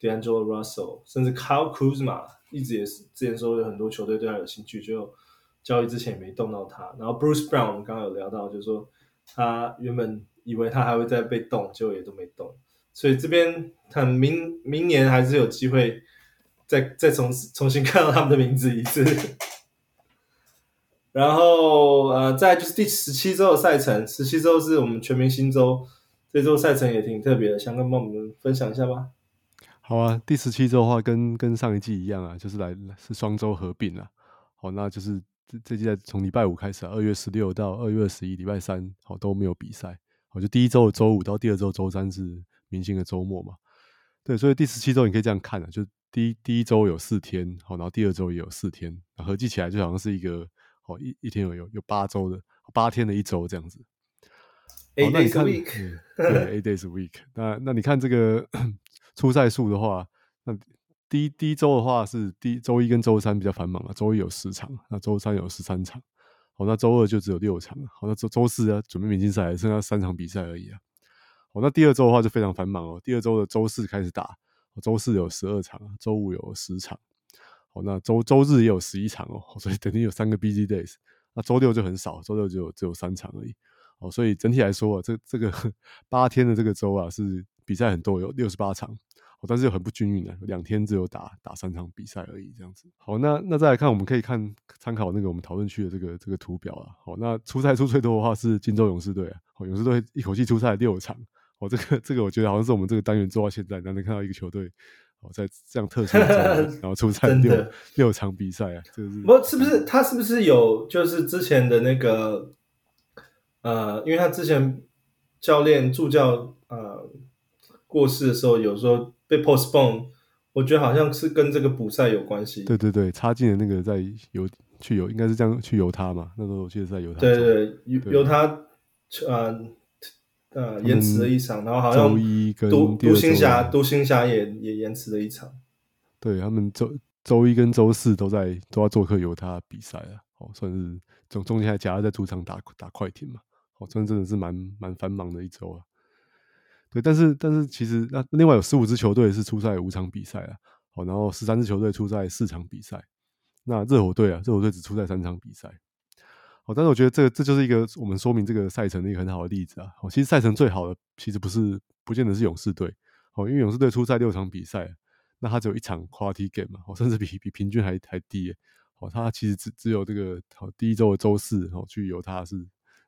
D'Angelo Russell，甚至 Kyle Kuzma，一直也是之前说有很多球队对他有兴趣，就交易之前也没动到他。然后 Bruce Brown 我们刚刚有聊到，就是说他原本以为他还会再被动，结果也都没动，所以这边看明明年还是有机会再再重重新看到他们的名字一次。然后，呃，再就是第十七周的赛程，十七周是我们全明星周，这周赛程也挺特别的，想跟帮我们分享一下吧。好啊，第十七周的话跟跟上一季一样啊，就是来是双周合并了。好，那就是这这季在从礼拜五开始，二月十六到二月二十一，礼拜三好都没有比赛。好，就第一周的周五到第二周周三是明星的周末嘛。对，所以第十七周你可以这样看啊，就第一第一周有四天，好，然后第二周也有四天，合计起来就好像是一个。哦，一一天有有有八周的八天的一周这样子。Eight days a week，对，eight days a week。那那你看这个 初赛数的话，那第一第一周的话是第周一跟周三比较繁忙嘛，周一有十场，那周三有十三场。好，那周二就只有六场。好，那周周四啊，准备明星赛剩下三场比赛而已啊。好，那第二周的话就非常繁忙哦。第二周的周四开始打，周四有十二场，周五有十场。哦，那周周日也有十一场哦，所以等于有三个 busy days。那周六就很少，周六就有只有三场而已。哦，所以整体来说啊，这这个 八天的这个周啊，是比赛很多，有六十八场。哦，但是又很不均匀的，两天只有打打三场比赛而已，这样子。好，那那再来看，我们可以看参考那个我们讨论区的这个这个图表啊。好，那出赛出最多的话是金州勇士队啊。勇士队一口气出赛六场。哦，这个这个我觉得好像是我们这个单元做到现在，难得看到一个球队。在这样特殊的，然后出战六的六场比赛啊，就是不是不是他是不是有就是之前的那个呃，因为他之前教练助教呃过世的时候，有时候被 postpone，我觉得好像是跟这个补赛有关系。对对对，插进的那个在犹去犹应该是这样去犹他嘛，那时候我记得是在犹他。对对对，犹犹他呃。呃，延迟了一场，然后好像独独行侠独行侠也也延迟了一场。对，他们周周一跟周四都在都要做客犹他比赛啊，哦，算是中中间还夹在主场打打快艇嘛，哦，真真的是蛮蛮繁忙的一周啊。对，但是但是其实那另外有十五支球队是出赛五场比赛啊，哦，然后十三支球队出赛四场比赛，那热火队啊，热火队只出赛三场比赛。哦，但是我觉得这个这就是一个我们说明这个赛程的一个很好的例子啊。哦，其实赛程最好的其实不是，不见得是勇士队。哦，因为勇士队出赛六场比赛，那他只有一场 quality game 嘛，哦，甚至比比平均还还低。哦，他其实只只有这个好第一周的周四，哦，去犹他是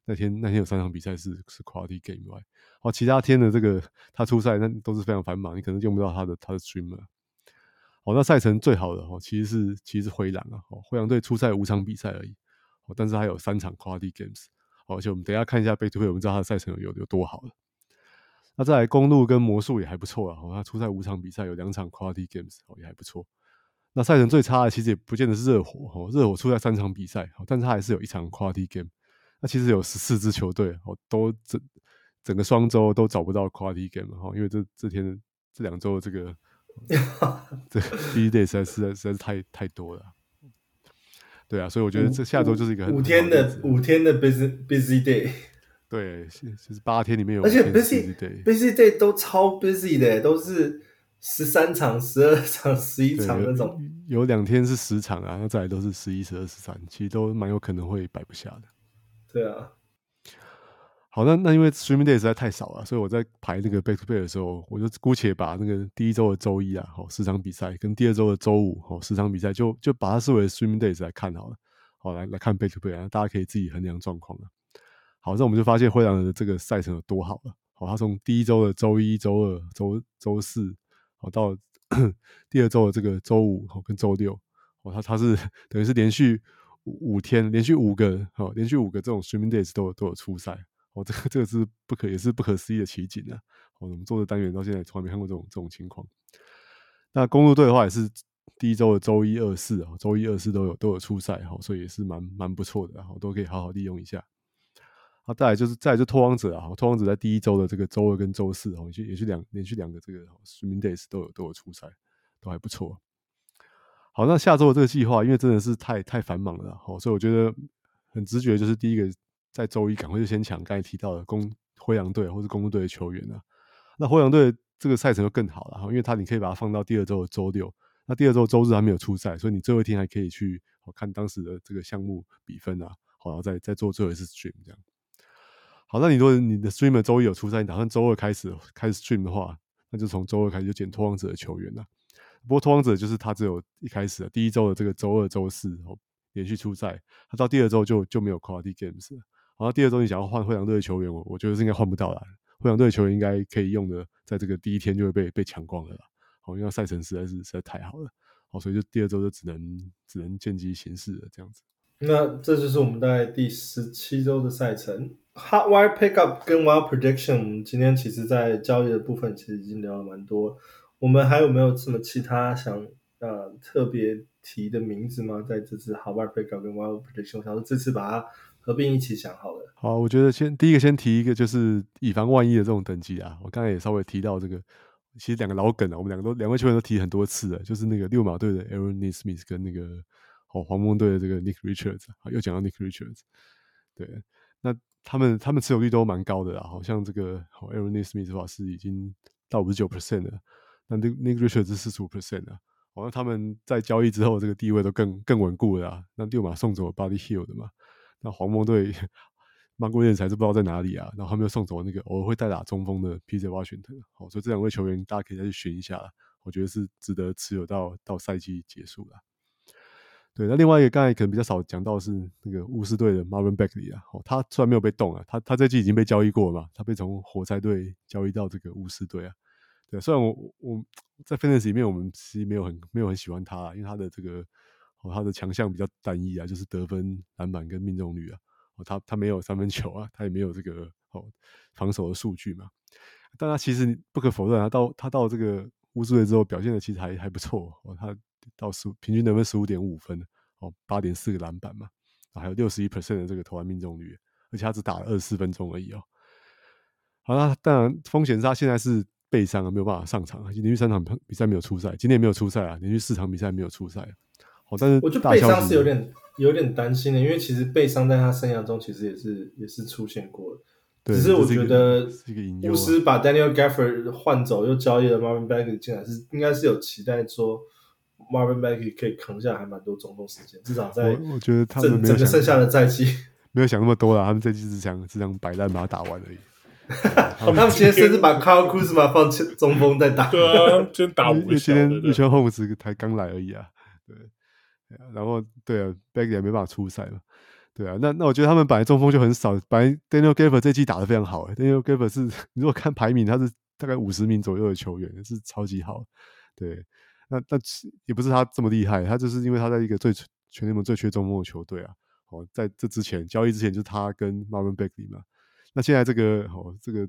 那天那天有三场比赛是是 quality game 外，哦，其他天的这个他出赛那都是非常繁忙，你可能用不到他的他的 streamer。哦，那赛程最好的哦，其实是其实是灰狼啊，哦，灰狼队出赛五场比赛而已。但是还有三场 quality games，而且我们等一下看一下 back to back，我们知道他的赛程有有多好了。那再来公路跟魔术也还不错啊，他出赛五场比赛有两场 quality games，哦，也还不错。那赛程最差的其实也不见得是热火，哦，热火出赛三场比赛，但是他还是有一场 quality game。那其实有十四支球队哦，都整整个双周都找不到 quality game，哈，因为这这天这两周的这个 这 busy day 实在实在实在是太太多了。对啊，所以我觉得这下周就是一个很五天的五天的 busy busy day。对，就是八天里面有而且 busy day busy day 都超 busy 的，都是十三场、十二场、十一场那种。有两天是十场啊，那再来都是十一、十二、十三，其实都蛮有可能会摆不下的。对啊。好，那那因为 streaming day 实在太少了，所以我在排那个 back to back 的时候，我就姑且把那个第一周的周一啊，好十场比赛，跟第二周的周五，好十场比赛，就就把它视为 streaming days 来看好了。好，来来看 back to back 啊，大家可以自己衡量状况啊。好，那我们就发现灰狼的这个赛程有多好了。好，他从第一周的周一、周二、周周四，好到 第二周的这个周五，好跟周六，哦，他他是 等于是连续五天，连续五个，好连续五个这种 streaming days 都有都有出赛。哦，这个这个是不可也是不可思议的奇景啊！哦，我们做的单元到现在从来没看过这种这种情况。那公路队的话也是第一周的周一、二、四啊，周一、二、四都有都有出赛，哈，所以也是蛮蛮不错的，然后都可以好好利用一下。啊，再来就是再来就拓荒者啊，拓荒者在第一周的这个周二跟周四哦，也是也去两连续两个这个 streaming days 都有都有出赛，都还不错。好，那下周的这个计划，因为真的是太太繁忙了，好，所以我觉得很直觉就是第一个。在周一赶快就先抢刚才提到的公灰狼队或是公鹿队的球员啊，那灰狼队这个赛程就更好了哈，因为他你可以把它放到第二周的周六，那第二周周日还没有出赛，所以你最后一天还可以去看当时的这个项目比分啊，好，然后再再做最后一次 stream 这样。好，那你如果你的 stream 周一有出赛，你打算周二开始开始 stream 的话，那就从周二开始就捡拓荒者的球员了。不过拓荒者就是他只有一开始的第一周的这个周二、周四哦连续出赛，他到第二周就就没有 quality games 了。然后第二周你想要换灰狼队的球员，我我觉得是应该换不到了。灰狼队的球员应该可以用的，在这个第一天就会被被抢光了啦。好，因为赛程实在是实在太好了，好，所以就第二周就只能只能见机行事了这样子。那这就是我们在第十七周的赛程。Hot Wire Pickup 跟 Wild Prediction，今天其实在交易的部分其实已经聊了蛮多。我们还有没有什么其他想呃特别提的名字吗？在这次 Hot Wire Pickup 跟 Wild Prediction，我想说这次把它。合并一起想好了。好，我觉得先第一个先提一个，就是以防万一的这种等级啊。我刚才也稍微提到这个，其实两个老梗啊，我们两个都两位球员都提很多次了，就是那个六马队的 Aaron Smith 跟那个哦黄蜂队的这个 Nick Richards，又讲到 Nick Richards，对，那他们他们持有率都蛮高的啊，好像这个 Aaron Nesmith 的话是已经到五十九 percent 了，那 Nick Nick Richards 是四十五 percent 啊，好像他们在交易之后这个地位都更更稳固了啊。那六马送走了 Body Hill 的嘛。那黄蜂队曼戈顿才是不知道在哪里啊，然后他们又送走那个偶尔会代打中锋的 PJ Washington，好，所以这两位球员大家可以再去寻一下，我觉得是值得持有到到赛季结束了。对，那另外一个刚才可能比较少讲到是那个巫师队的 Marvin Bagley 啊，哦，他虽然没有被动啊，他他这季已经被交易过了嘛，他被从活塞队交易到这个巫师队啊。对，虽然我我在 Fantasy 里面我们其实没有很没有很喜欢他，因为他的这个。哦，他的强项比较单一啊，就是得分、篮板跟命中率啊。哦，他他没有三分球啊，他也没有这个哦防守的数据嘛。但他其实不可否认，啊到他到这个乌兹队之后，表现的其实还还不错哦。他到十平均得分十五点五分哦，八点四个篮板嘛，还有六十一 percent 的这个投篮命中率，而且他只打了二十四分钟而已哦。好了，当然风险是他现在是背伤啊，没有办法上场啊，连续三场比赛没有出赛，今天也没有出赛啊，连续四场比赛没有出赛。哦，但是我觉得背伤是有点有点担心的，因为其实背伤在他生涯中其实也是也是出现过的。对，只是我觉得巫师把 Daniel Gafford 换走，又交易了 Marvin Bagley 进来，是应该是有期待说 Marvin Bagley 可以扛下还蛮多中锋时间，至少在我觉得他们整个剩下的赛季 没有想那么多啦，他们这季只想只想摆烂把它打完而已。他们今天甚至把 Kyle Kuzma 放中锋在打，对啊，今天打五个今天 Holmes 才刚来而已啊，对。然后对啊，Bagley 也没办法出赛嘛，对啊，那那我觉得他们本来中锋就很少，本来 Daniel Gafford 这季打得非常好，Daniel Gafford 是 你如果看排名，他是大概五十名左右的球员，是超级好，对，那那也不是他这么厉害，他就是因为他在一个最全联盟最缺中锋的球队啊，哦，在这之前交易之前就是他跟 Marvin Bagley 嘛，那现在这个哦这个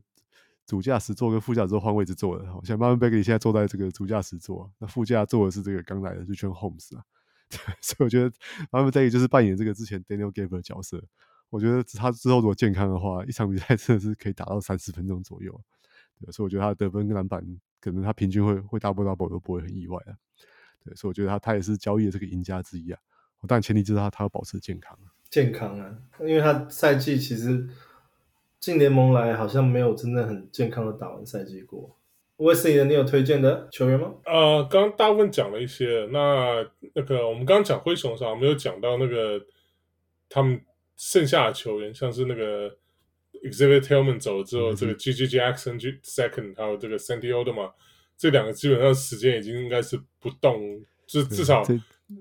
主驾驶座跟副驾驶座换位置坐了，好像 Marvin Bagley 现在坐在这个主驾驶座，那副驾坐的是这个刚来的 Richaun Holmes 啊。所以我觉得他们在于就是扮演这个之前 Daniel Gafford 的角色。我觉得他之后如果健康的话，一场比赛 真的是可以打到三十分钟左右。对，所以我觉得他得分跟篮板，可能他平均会会 double double 都不会很意外啊。对，所以我觉得他他也是交易的这个赢家之一啊。但前提就是他他要保持健康。健康啊，因为他赛季其实进联盟来好像没有真的很健康的打完赛季过。Wesley 你有推荐的球员吗？呃，刚刚大部分讲了一些，那那个我们刚刚讲灰熊的时候，没有讲到那个他们剩下的球员，像是那个 Exhibit Tillman 走了之后，嗯、这个 GG Jackson second 还有这个 Santi Aldama 这两个基本上时间已经应该是不动，就至少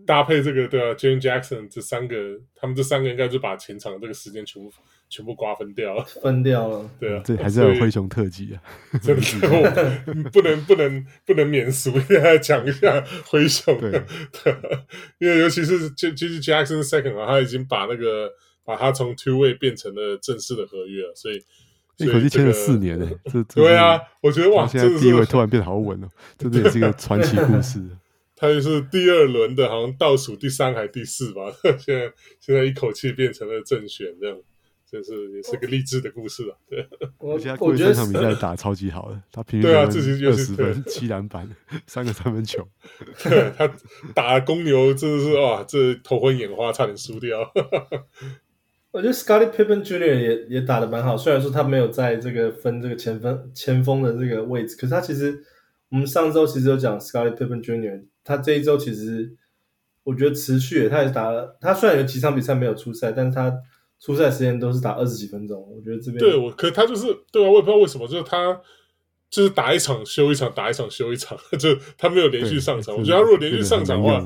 搭配这个对啊 Jaren Jackson 这三个，他们这三个应该就把前场这个时间全部。全部瓜分掉了，分掉了。对啊，这还是要有灰熊特辑啊！真的，不能不能不能免俗，要讲一下灰熊。对，因为尤其是就就是 Jackson Second 啊，他已经把那个把他从 Two Way 变成了正式的合约了，所以一口气签了四年诶。这对啊，我觉得哇，现在地位突然变得好稳哦，这也是一个传奇故事。他就是第二轮的，好像倒数第三还第四吧？现在现在一口气变成了正选这样。就是也是个励志的故事啊，对。我觉得过去三场比赛打超级好的，他平均二十分、七篮板、三个三分球。对，他打公牛真的是哇，这头昏眼花，差点输掉。我觉得 Scottie Pippen Jr. 也也打的蛮好，虽然说他没有在这个分这个前锋前锋的这个位置，可是他其实我们上周其实有讲 Scottie Pippen Jr.，他这一周其实我觉得持续，他也打了，他虽然有几场比赛没有出赛，但是他。出赛时间都是打二十几分钟，我觉得这边对我，可他就是对啊，我也不知道为什么，就是他就是打一场休一场，打一场休一场，就他没有连续上场。我觉得他如果连续上场的话，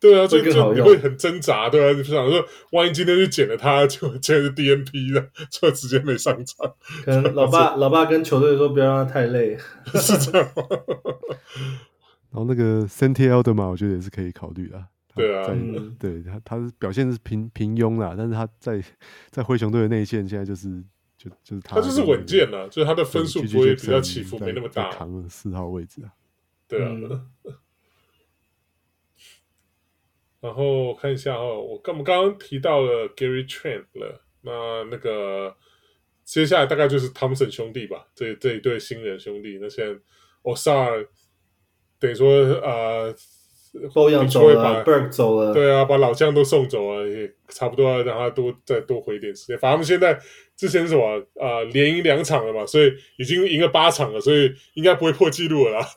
对啊，就就你会很挣扎，对啊，就想说，万一今天就捡了他，就今天是 DNP 了，就直接没上场。可能老爸老爸跟球队说不要让他太累，是这样吗？然后那个 Santi Aldama 我觉得也是可以考虑的。对啊，嗯、对他，他表现是平平庸啦，但是他在在灰熊队的内线现在就是就就是他，他就是稳健了，就是他的分数不会比较起伏没那么大，扛了四号位置啊，对啊。嗯、然后看一下哦，我刚我们刚刚提到了 Gary Trent 了，那那个接下来大概就是 Thompson 兄弟吧，这这一对新人兄弟，那现在 Ausar 等于说呃。后仰走了，Burke 走了，对啊，把老将都送走了，也差不多要让他多再多回一点时间。反正他们现在之前是什么啊、呃，连赢两场了嘛，所以已经赢了八场了，所以应该不会破纪录了啦。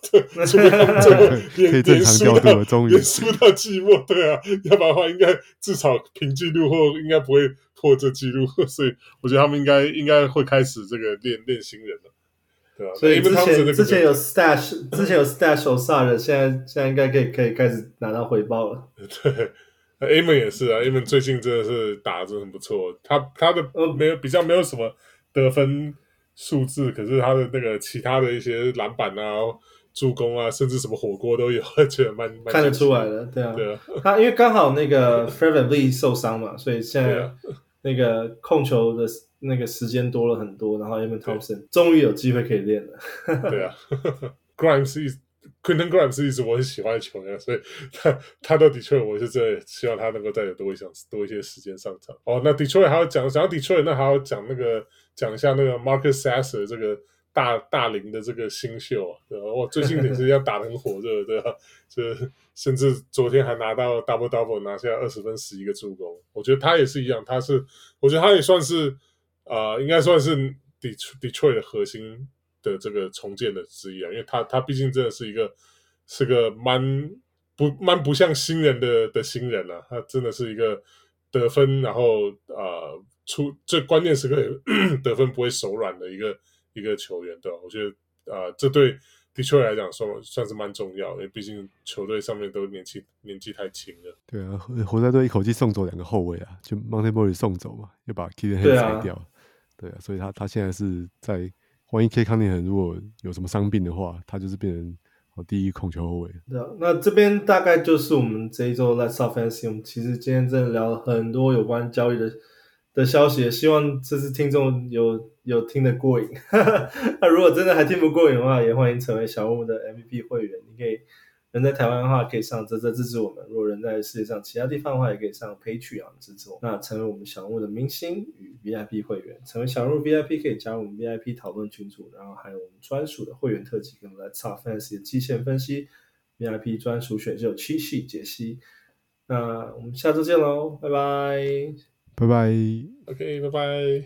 除非他们最后连连输到连输到季末，对啊，要不然的话应该至少平纪录或应该不会破这纪录，所以我觉得他们应该应该会开始这个练练新人了。对啊，所以之前之前有 stash，之前有 stash Ausar 的，现在现在应该可以可以开始拿到回报了。对，Amen 也是啊，Amen 最近真的是打得真的很不错。他他的没有比较没有什么得分数字，可是他的那个其他的一些篮板啊、助攻啊，甚至什么火锅都有，觉得蛮蛮看得出来的。对啊，对啊，他因为刚好那个 Fred VanVleet 受伤嘛，所以现在那个控球的。那个时间多了很多，然后 Evan Thompson 终于有机会可以练了。对啊，Grimes 一 Quentin Grimes 是一直我很喜欢的球员，所以他他到 Detroit 我是真的希望他能够再有多一场多一些时间上场。哦，那 Detroit 还要讲讲到 Detroit，那还要讲那个讲一下那个 Marcus Sasser 这个大大龄的这个新秀啊，对吧？我最近也是要打得很火热，对吧？就甚至昨天还拿到 Double Double，拿下二十分十一个助攻。我觉得他也是一样，他是我觉得他也算是。呃，应该算是 Detroit 的核心的这个重建的之一啊，因为他他毕竟真的是一个是个蛮不蛮不像新人的的新人啊，他真的是一个得分，然后、呃、出最关键时刻也得分不会手软的一个一个球员，对吧？我觉得啊、呃，这对 Detroit 来讲算算是蛮重要的，因为毕竟球队上面都年纪年纪太轻了。对啊，活塞队一口气送走两个后卫啊，就 Monte Morris 送走嘛，又把 Killian Hayes 裁掉。对啊，所以他他现在是在，万一 Cade Cunningham 如果有什么伤病的话，他就是变成第一控球后卫。那啊，那这边大概就是我们这一周 Let's Talk Fantasy。我们其实今天真的聊了很多有关交易的的消息，希望这次听众有有听得过瘾。那如果真的还听不过瘾的话，也欢迎成为小人物的 MVP 会员，你可以。人在台湾的话，可以上啧啧支持我们；如果人在世界上其他地方的话，也可以上 Patreon 支持我。那成为我们小人物的明星与 VIP 会员，成为小人物 VIP 可以加入我们 VIP 讨论群组，然后还有我们专属的会员特辑，跟 Let's Talk Fans 的季线分析，VIP 专属选秀七系解析。那我们下周见喽，拜拜，拜拜。Ok 拜拜。